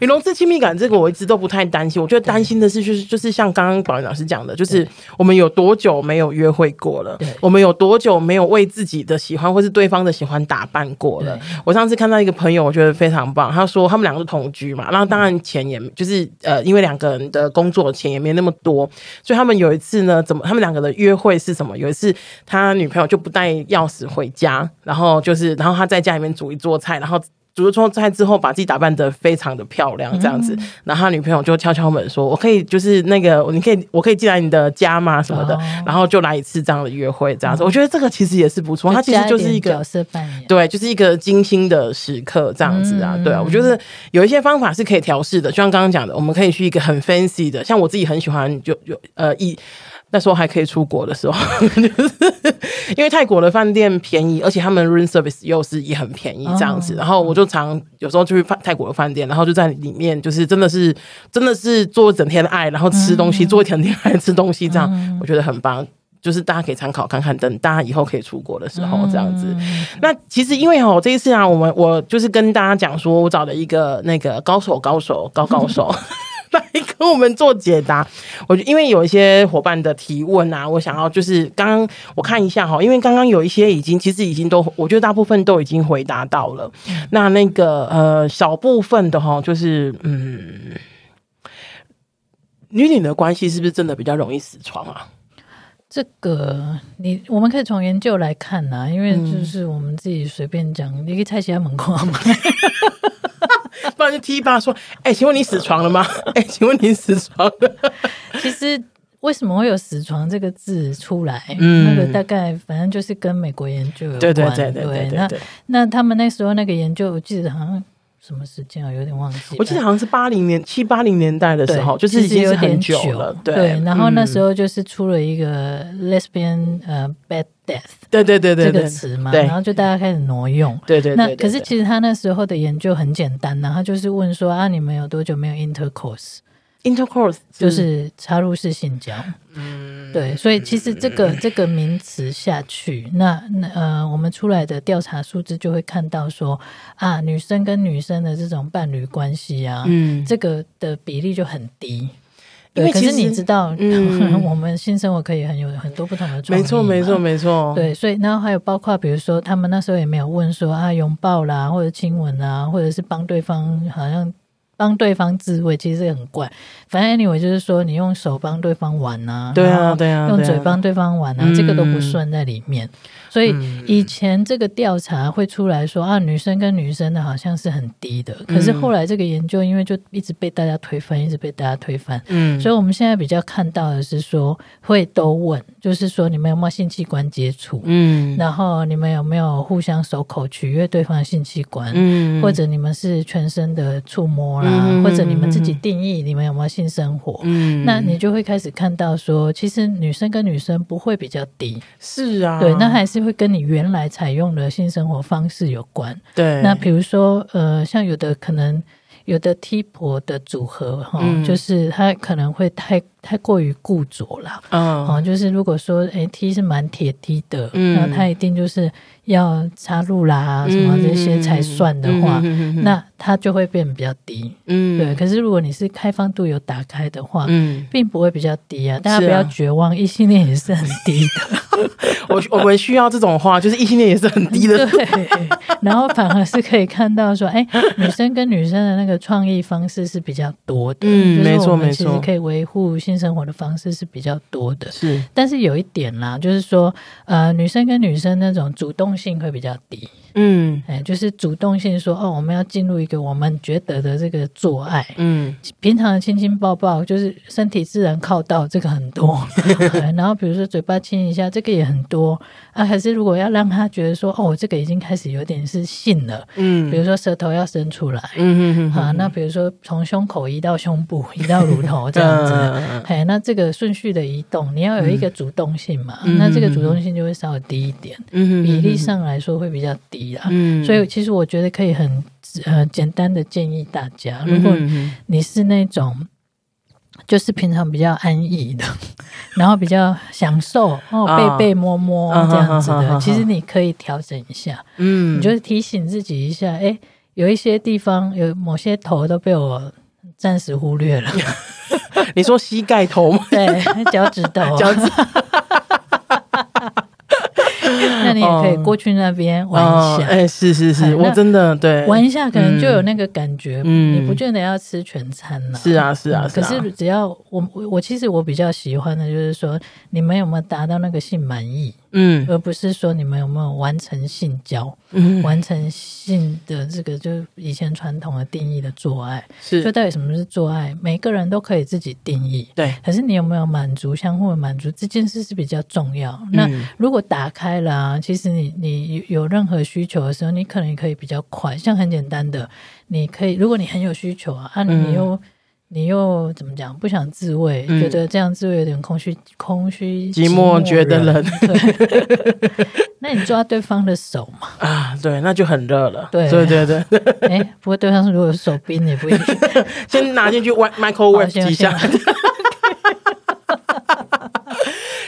女同志亲密感这个我一直都不太担心，我觉得担心的是就是就是像刚刚宝林老师讲的，就是我们有多久没有约会过了？我们有多久没有为自己的喜欢或是对方的喜欢打扮过了？我上次看到一个朋友，我觉得非常棒，他说他们两个是同居嘛，然后当然钱也就是呃，因为两个人的工作钱也没那么多，所以他们有一次呢，怎么他们两个的约会是什么？有一次他女朋友就不带钥匙回家，然后就是然后他在家里面煮一桌菜，然后。煮了桌菜之后把自己打扮得非常的漂亮这样子，嗯、然后他女朋友就敲敲门说：“我可以就是那个，你可以我可以进来你的家吗？什么的？”哦、然后就来一次这样的约会这样子。嗯、我觉得这个其实也是不错，它其实就是一个角色扮演，对，就是一个精心的时刻这样子啊。嗯、对啊，我觉得有一些方法是可以调试的，就像刚刚讲的，我们可以去一个很 fancy 的，像我自己很喜欢就就呃一。那时候还可以出国的时候，就是因为泰国的饭店便宜，而且他们 room service 又是也很便宜这样子。然后我就常有时候就去泰国的饭店，然后就在里面，就是真的是真的是做整天的爱，然后吃东西，做一整天爱吃东西，这样我觉得很棒。就是大家可以参考看看，等大家以后可以出国的时候这样子。那其实因为哦，这一次啊，我们我就是跟大家讲说，我找了一个那个高手，高手，高高手。来跟我们做解答，我因为有一些伙伴的提问啊，我想要就是刚刚我看一下哈，因为刚刚有一些已经其实已经都，我觉得大部分都已经回答到了。那那个呃小部分的哈，就是嗯，女女的关系是不是真的比较容易死床啊？这个你我们可以从研究来看呐、啊，因为就是我们自己随便讲，你可以猜其他门框嘛。不然就踢爸说：“哎、欸，请问你死床了吗？哎、欸，请问你死床了？” 其实为什么会有“死床”这个字出来？嗯，那个大概反正就是跟美国研究有关。对对对对对，对。那那他们那时候那个研究，我记得好像什么时间啊，有点忘记。我记得好像是八零年七八零年代的时候，就是已经是很久了。对，对，然后那时候就是出了一个 lesbian 呃 bad death。对对对对，这个词嘛，然后就大家开始挪用。对对对，那可是其实他那时候的研究很简单，然后就是问说啊，你们有多久没有 intercourse？intercourse 就是插入式性交。嗯，对，所以其实这个这个名词下去，那那呃，我们出来的调查数字就会看到说啊，女生跟女生的这种伴侣关系啊，嗯，这个的比例就很低。对，可是你知道，嗯，我们性生活可以很有很多不同的状态。没错，没错，没错。对，所以然后还有包括，比如说，他们那时候也没有问说啊，拥抱啦，或者亲吻啊，或者是帮对方，好像帮对方自慰，其实很怪。反正 anyway，就是说你用手帮对方玩啊，对啊，对啊，用嘴帮对方玩啊，这个都不算在里面。所以以前这个调查会出来说啊，女生跟女生的好像是很低的，可是后来这个研究因为就一直被大家推翻，一直被大家推翻，嗯，所以我们现在比较看到的是说会都问，就是说你们有没有性器官接触，嗯，然后你们有没有互相手口取悦对方的性器官，嗯，或者你们是全身的触摸啦，或者你们自己定义你们有没有性生活，嗯，那你就会开始看到说，其实女生跟女生不会比较低，是啊，对，那还是。会跟你原来采用的性生活方式有关。对，那比如说，呃，像有的可能有的 T 婆的组合哈，嗯、就是他可能会太太过于固着了。嗯，哦，就是如果说哎 T 是蛮铁 T 的，嗯，那它一定就是要插入啦什么这些才算的话，嗯、那它就会变比较低。嗯，对。可是如果你是开放度有打开的话，嗯，并不会比较低啊。大家不要绝望，异性恋也是很低的。我我们需要这种话，就是异性恋也是很低的，对。然后反而是可以看到说，哎，女生跟女生的那个创意方式是比较多的，嗯，没错没错，其实可以维护性生活的方式是比较多的，是。但是有一点啦，就是说，呃，女生跟女生那种主动性会比较低。嗯，哎，就是主动性说哦，我们要进入一个我们觉得的这个做爱，嗯，平常的亲亲抱抱，就是身体自然靠到这个很多，然后比如说嘴巴亲一下，这个也很多。啊。还是如果要让他觉得说哦，我这个已经开始有点是性了，嗯，比如说舌头要伸出来，嗯嗯嗯，那比如说从胸口移到胸部，移到乳头这样子，哎，那这个顺序的移动，你要有一个主动性嘛，那这个主动性就会稍微低一点，嗯，比例上来说会比较低。嗯，所以其实我觉得可以很呃简单的建议大家，如果你是那种就是平常比较安逸的，然后比较享受哦被被摸摸这样子的，其实你可以调整一下，嗯，你就是提醒自己一下，哎，有一些地方有某些头都被我暂时忽略了。你说膝盖头吗？对，脚趾头，脚趾。那你也可以过去那边玩一下，哎，是是是，我真的对玩一下，可能就有那个感觉。嗯，你不见得要吃全餐了。是啊，是啊，可是只要我我其实我比较喜欢的就是说，你们有没有达到那个性满意？嗯，而不是说你们有没有完成性交。完成性的这个，就是以前传统的定义的做爱，是就到底什么是做爱？每个人都可以自己定义，对。可是你有没有满足相互的满足这件事是比较重要。嗯、那如果打开了、啊，其实你你有任何需求的时候，你可能可以比较快。像很简单的，你可以，如果你很有需求啊，啊，你又。嗯你又怎么讲？不想自慰，嗯、觉得这样自慰有点空虚，空虚寂寞，觉得冷。对，那你抓对方的手嘛？啊，对，那就很热了。对对对对。哎、欸，不过对方如果有手冰也不一定。先拿进去外 microwave 几下。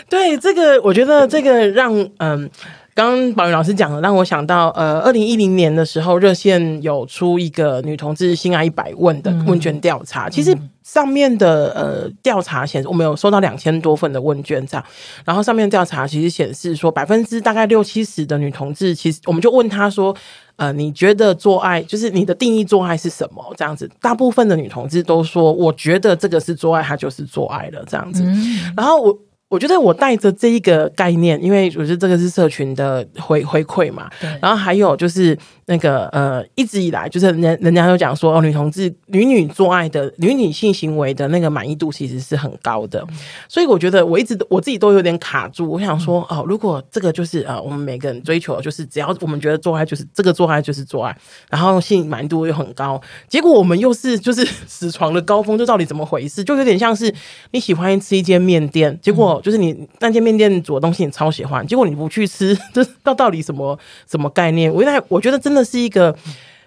对，这个我觉得这个让嗯。刚刚宝云老师讲了，让我想到，呃，二零一零年的时候，热线有出一个女同志性爱一百问的问卷调查。嗯、其实上面的呃调查显示，我们有收到两千多份的问卷，这样。然后上面调查其实显示说，百分之大概六七十的女同志，其实我们就问她说，呃，你觉得做爱就是你的定义做爱是什么？这样子，大部分的女同志都说，我觉得这个是做爱，它就是做爱了，这样子。嗯、然后我。我觉得我带着这一个概念，因为我觉得这个是社群的回回馈嘛。对。然后还有就是那个呃，一直以来就是人人家都讲说哦，女同志女女做爱的女女性行为的那个满意度其实是很高的。嗯、所以我觉得我一直我自己都有点卡住。我想说哦，如果这个就是呃，我们每个人追求就是只要我们觉得做爱就是这个做爱就是做爱，然后性满意度又很高，结果我们又是就是死床的高峰，就到底怎么回事？就有点像是你喜欢吃一间面店，结果。就是你那间面店煮的东西你超喜欢，结果你不去吃，这到到底什么什么概念？我我觉得真的是一个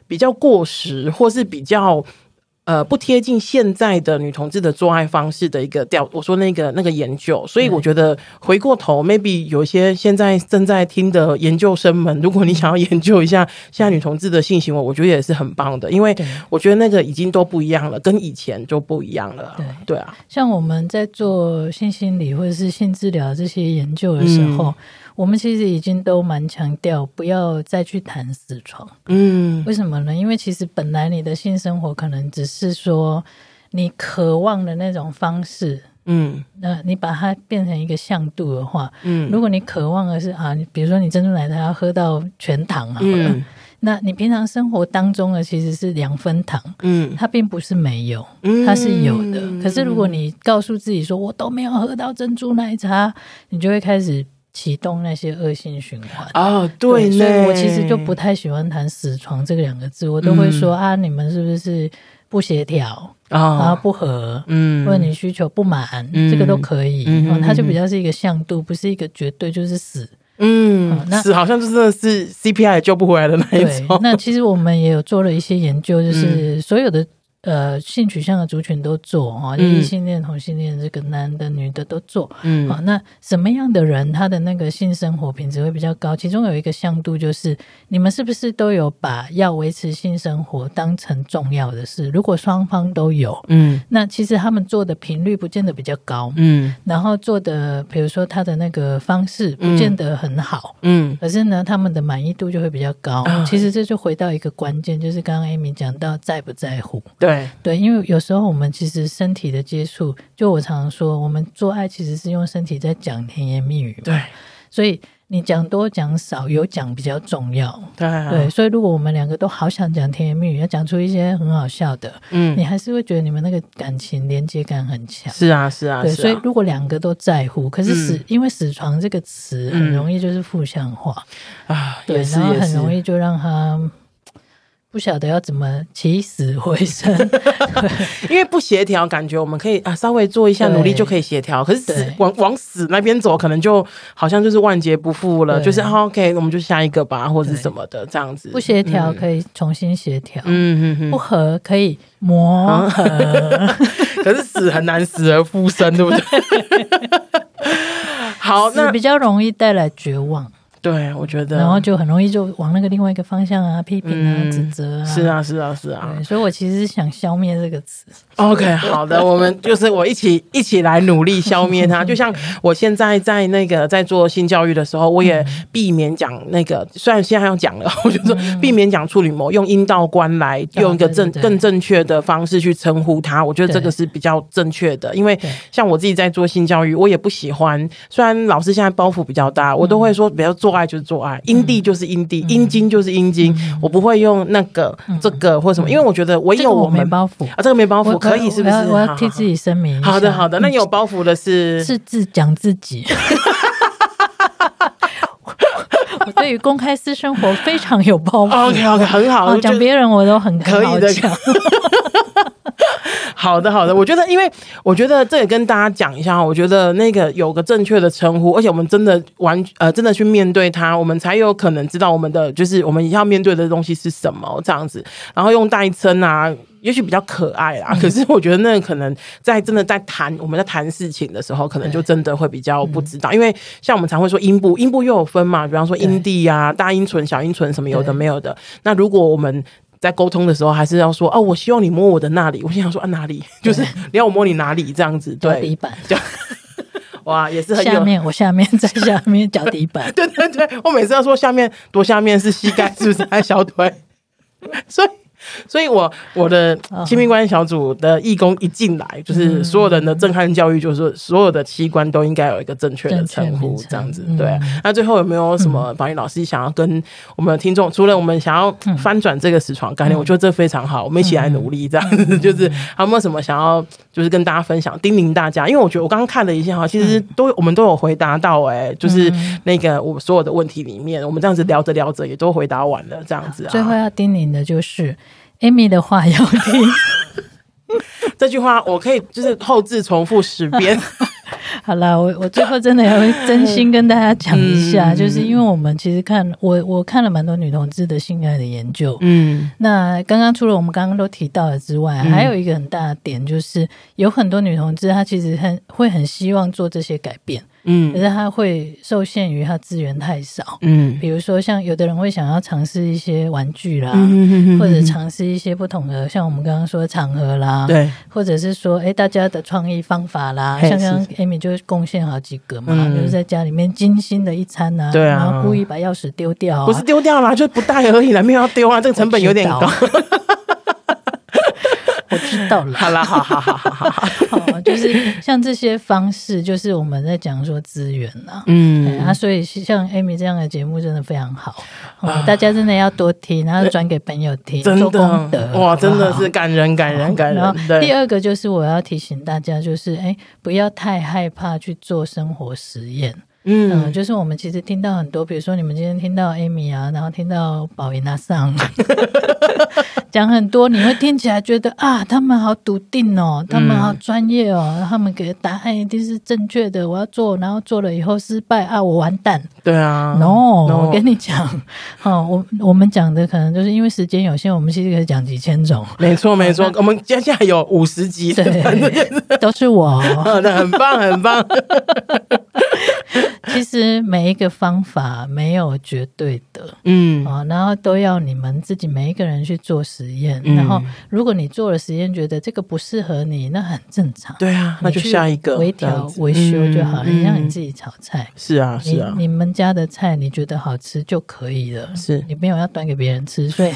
比较过时，或是比较。呃，不贴近现在的女同志的做爱方式的一个调，我说那个那个研究，所以我觉得回过头，maybe 有一些现在正在听的研究生们，如果你想要研究一下现在女同志的性行为，我觉得也是很棒的，因为我觉得那个已经都不一样了，跟以前就不一样了。对对啊，像我们在做性心理或者是性治疗这些研究的时候。嗯我们其实已经都蛮强调，不要再去谈死床。嗯，为什么呢？因为其实本来你的性生活可能只是说你渴望的那种方式。嗯，那你把它变成一个向度的话，嗯，如果你渴望的是啊，比如说你珍珠奶茶要喝到全糖啊，嗯，那你平常生活当中的其实是两分糖，嗯，它并不是没有，它是有的。嗯，可是如果你告诉自己说我都没有喝到珍珠奶茶，你就会开始。启动那些恶性循环。哦，对，所以我其实就不太喜欢谈“死床”这个两个字，我都会说、嗯、啊，你们是不是不协调啊，然后不合，嗯，或者你需求不满，嗯、这个都可以，它就比较是一个向度，不是一个绝对就是死，嗯，那死好像就真的是 CPI 也救不回来的那一种。那其实我们也有做了一些研究，就是所有的。呃，性取向的族群都做哈，异性恋、同性恋，这个男的、女的都做。嗯，好，那什么样的人他的那个性生活品质会比较高？其中有一个向度就是，你们是不是都有把要维持性生活当成重要的事？如果双方都有，嗯，那其实他们做的频率不见得比较高，嗯，然后做的，比如说他的那个方式不见得很好，嗯，可是呢，他们的满意度就会比较高。其实这就回到一个关键，就是刚刚 Amy 讲到在不在乎，对。对，因为有时候我们其实身体的接触，就我常常说，我们做爱其实是用身体在讲甜言蜜语。对，所以你讲多讲少，有讲比较重要。对，对，所以如果我们两个都好想讲甜言蜜语，要讲出一些很好笑的，嗯，你还是会觉得你们那个感情连接感很强。是啊，是啊，对，啊。所以如果两个都在乎，可是死，嗯、因为死床这个词很容易就是负向化啊，对，然后很容易就让他。不晓得要怎么起死回生，因为不协调，感觉我们可以啊稍微做一下努力就可以协调，可是死往往死那边走，可能就好像就是万劫不复了，就是 OK，我们就下一个吧，或者什么的这样子。不协调可以重新协调，嗯嗯，不合可以磨合，可是死很难死而复生，对不对？好，那比较容易带来绝望。对，我觉得，然后就很容易就往那个另外一个方向啊，批评啊，嗯、指责啊，是啊，是啊，是啊。所以我其实是想消灭这个词。OK，好的，我们就是我一起一起来努力消灭它。就像我现在在那个在做性教育的时候，我也避免讲那个，虽然现在要讲了，我就说避免讲处女膜，用阴道观来用一个正更正确的方式去称呼它。我觉得这个是比较正确的，因为像我自己在做性教育，我也不喜欢。虽然老师现在包袱比较大，我都会说不要做。爱就是做爱，阴蒂就是阴蒂，阴茎就是阴茎，我不会用那个这个或什么，因为我觉得唯有我们没包袱啊，这个没包袱可以是不是？我要替自己声明。好的好的，那你有包袱的是是自讲自己。我对于公开私生活非常有包袱。OK OK，很好，讲别人我都很可以的。好的，好的。我觉得，因为我觉得这也跟大家讲一下，我觉得那个有个正确的称呼，而且我们真的完呃，真的去面对它，我们才有可能知道我们的就是我们要面对的东西是什么这样子。然后用代称啊，也许比较可爱啦。可是我觉得那可能在真的在谈我们在谈事情的时候，可能就真的会比较不知道，因为像我们常会说阴部，阴部又有分嘛，比方说阴蒂啊、大阴唇、小阴唇什么有的没有的。那如果我们在沟通的时候，还是要说哦，我希望你摸我的那里。我心想说啊，哪里？就是你要我摸你哪里？这样子，对，脚底板。哇，也是很下面，我下面在下面脚底板。对对对，我每次要说下面多下面是膝盖，是不是？还是小腿？所以。所以我，我我的亲密关系小组的义工一进来，就是所有人的震撼教育，就是说所有的器官都应该有一个正确的称呼，这样子。对，那最后有没有什么宝仪老师想要跟我们的听众？除了我们想要翻转这个死床概念，我觉得这非常好，我们一起来努力，这样子。就是还有没有什么想要，就是跟大家分享、叮咛大家？因为我觉得我刚刚看了一下哈，其实都我们都有回答到，哎，就是那个我所有的问题里面，我们这样子聊着聊着也都回答完了，这样子啊。最后要叮咛的就是。Amy 的话要听，这句话我可以就是后置重复十遍。好了，我我最后真的要真心跟大家讲一下，嗯、就是因为我们其实看我我看了蛮多女同志的性爱的研究，嗯，那刚刚除了我们刚刚都提到的之外，嗯、还有一个很大的点就是有很多女同志她其实很会很希望做这些改变。嗯，可是他会受限于他资源太少，嗯，比如说像有的人会想要尝试一些玩具啦，嗯、或者尝试一些不同的，像我们刚刚说的场合啦，对，或者是说，哎，大家的创意方法啦，像刚刚 Amy 就贡献好几个嘛，嗯、就是在家里面精心的一餐啊，对啊，然后故意把钥匙丢掉、啊，不是丢掉啦，就不带而已啦，没有要丢啊，这个成本有点高。我知道。了，好了，好好好好好 好，就是像这些方式，就是我们在讲说资源呐，嗯，啊，所以像 Amy 这样的节目真的非常好，大家真的要多听，然后转给朋友听，做功德，哇，真的是感人感人感人。然后第二个就是我要提醒大家，就是哎，不要太害怕去做生活实验。嗯，就是我们其实听到很多，比如说你们今天听到 Amy 啊，然后听到宝仪娜上 讲很多，你会听起来觉得啊，他们好笃定哦，他们好专业哦，他们给的答案一定是正确的，我要做，然后做了以后失败啊，我完蛋。对啊，No，我跟你讲，哦，我我们讲的可能就是因为时间有限，我们其实可以讲几千种。没错没错，我们接下来有五十集，对，都是我，那很棒很棒。其实每一个方法没有绝对的，嗯啊，然后都要你们自己每一个人去做实验。嗯、然后，如果你做了实验，觉得这个不适合你，那很正常。对啊，那就下一个微调、维修就好了。你让你自己炒菜，是啊，是啊，你们家的菜你觉得好吃就可以了。是你没有要端给别人吃，所以。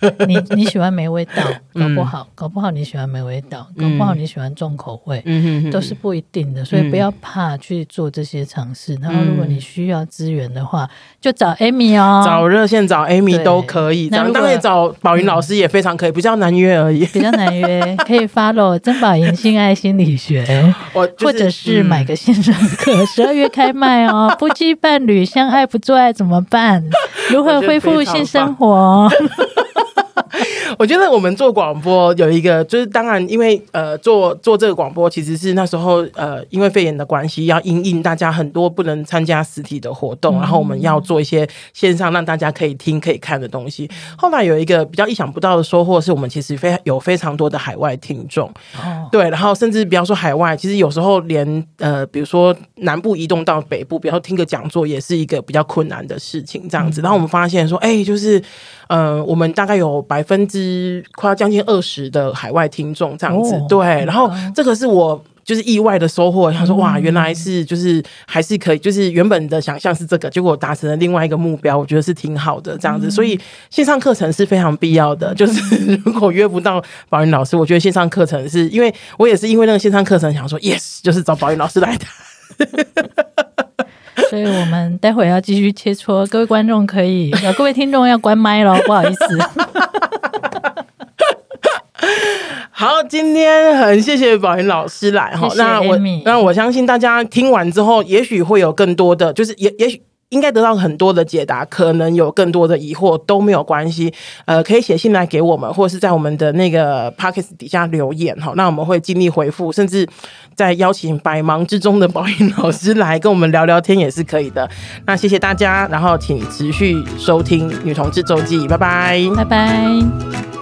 你你喜欢没味道，搞不好，搞不好你喜欢没味道，搞不好你喜欢重口味，嗯都是不一定的，所以不要怕去做这些尝试。然后，如果你需要资源的话，就找 Amy 哦，找热线找 Amy 都可以。当然找宝云老师也非常可以，比较难约而已，比较难约，可以 follow 曾宝仪性爱心理学，或者是买个线上课，十二月开卖哦。夫妻伴侣相爱不做爱怎么办？如何恢复性生活？我觉得我们做广播有一个，就是当然，因为呃，做做这个广播其实是那时候呃，因为肺炎的关系，要因应大家很多不能参加实体的活动，然后我们要做一些线上让大家可以听可以看的东西。后来有一个比较意想不到的收获，是我们其实非有非常多的海外听众，对，然后甚至比方说海外，其实有时候连呃，比如说南部移动到北部，比方说听个讲座，也是一个比较困难的事情，这样子。然后我们发现说，哎，就是呃，我们大概有百分之快要将近二十的海外听众这样子，哦、对，然后这个是我就是意外的收获。他说：“哇，原来是就是还是可以，就是原本的想象是这个，结果达成了另外一个目标，我觉得是挺好的这样子。嗯、所以线上课程是非常必要的。就是如果约不到宝云老师，我觉得线上课程是因为我也是因为那个线上课程想说，yes，就是找宝云老师来的。所以我们待会要继续切磋，各位观众可以，各位听众要关麦喽，不好意思。好，今天很谢谢宝云老师来哈，那我那我相信大家听完之后，也许会有更多的，就是也也许。应该得到很多的解答，可能有更多的疑惑都没有关系，呃，可以写信来给我们，或者是在我们的那个 Podcast 底下留言哈，那我们会尽力回复，甚至再邀请百忙之中的宝筠老师来跟我们聊聊天也是可以的。那谢谢大家，然后请持续收听《女同志周记》，拜拜，拜拜。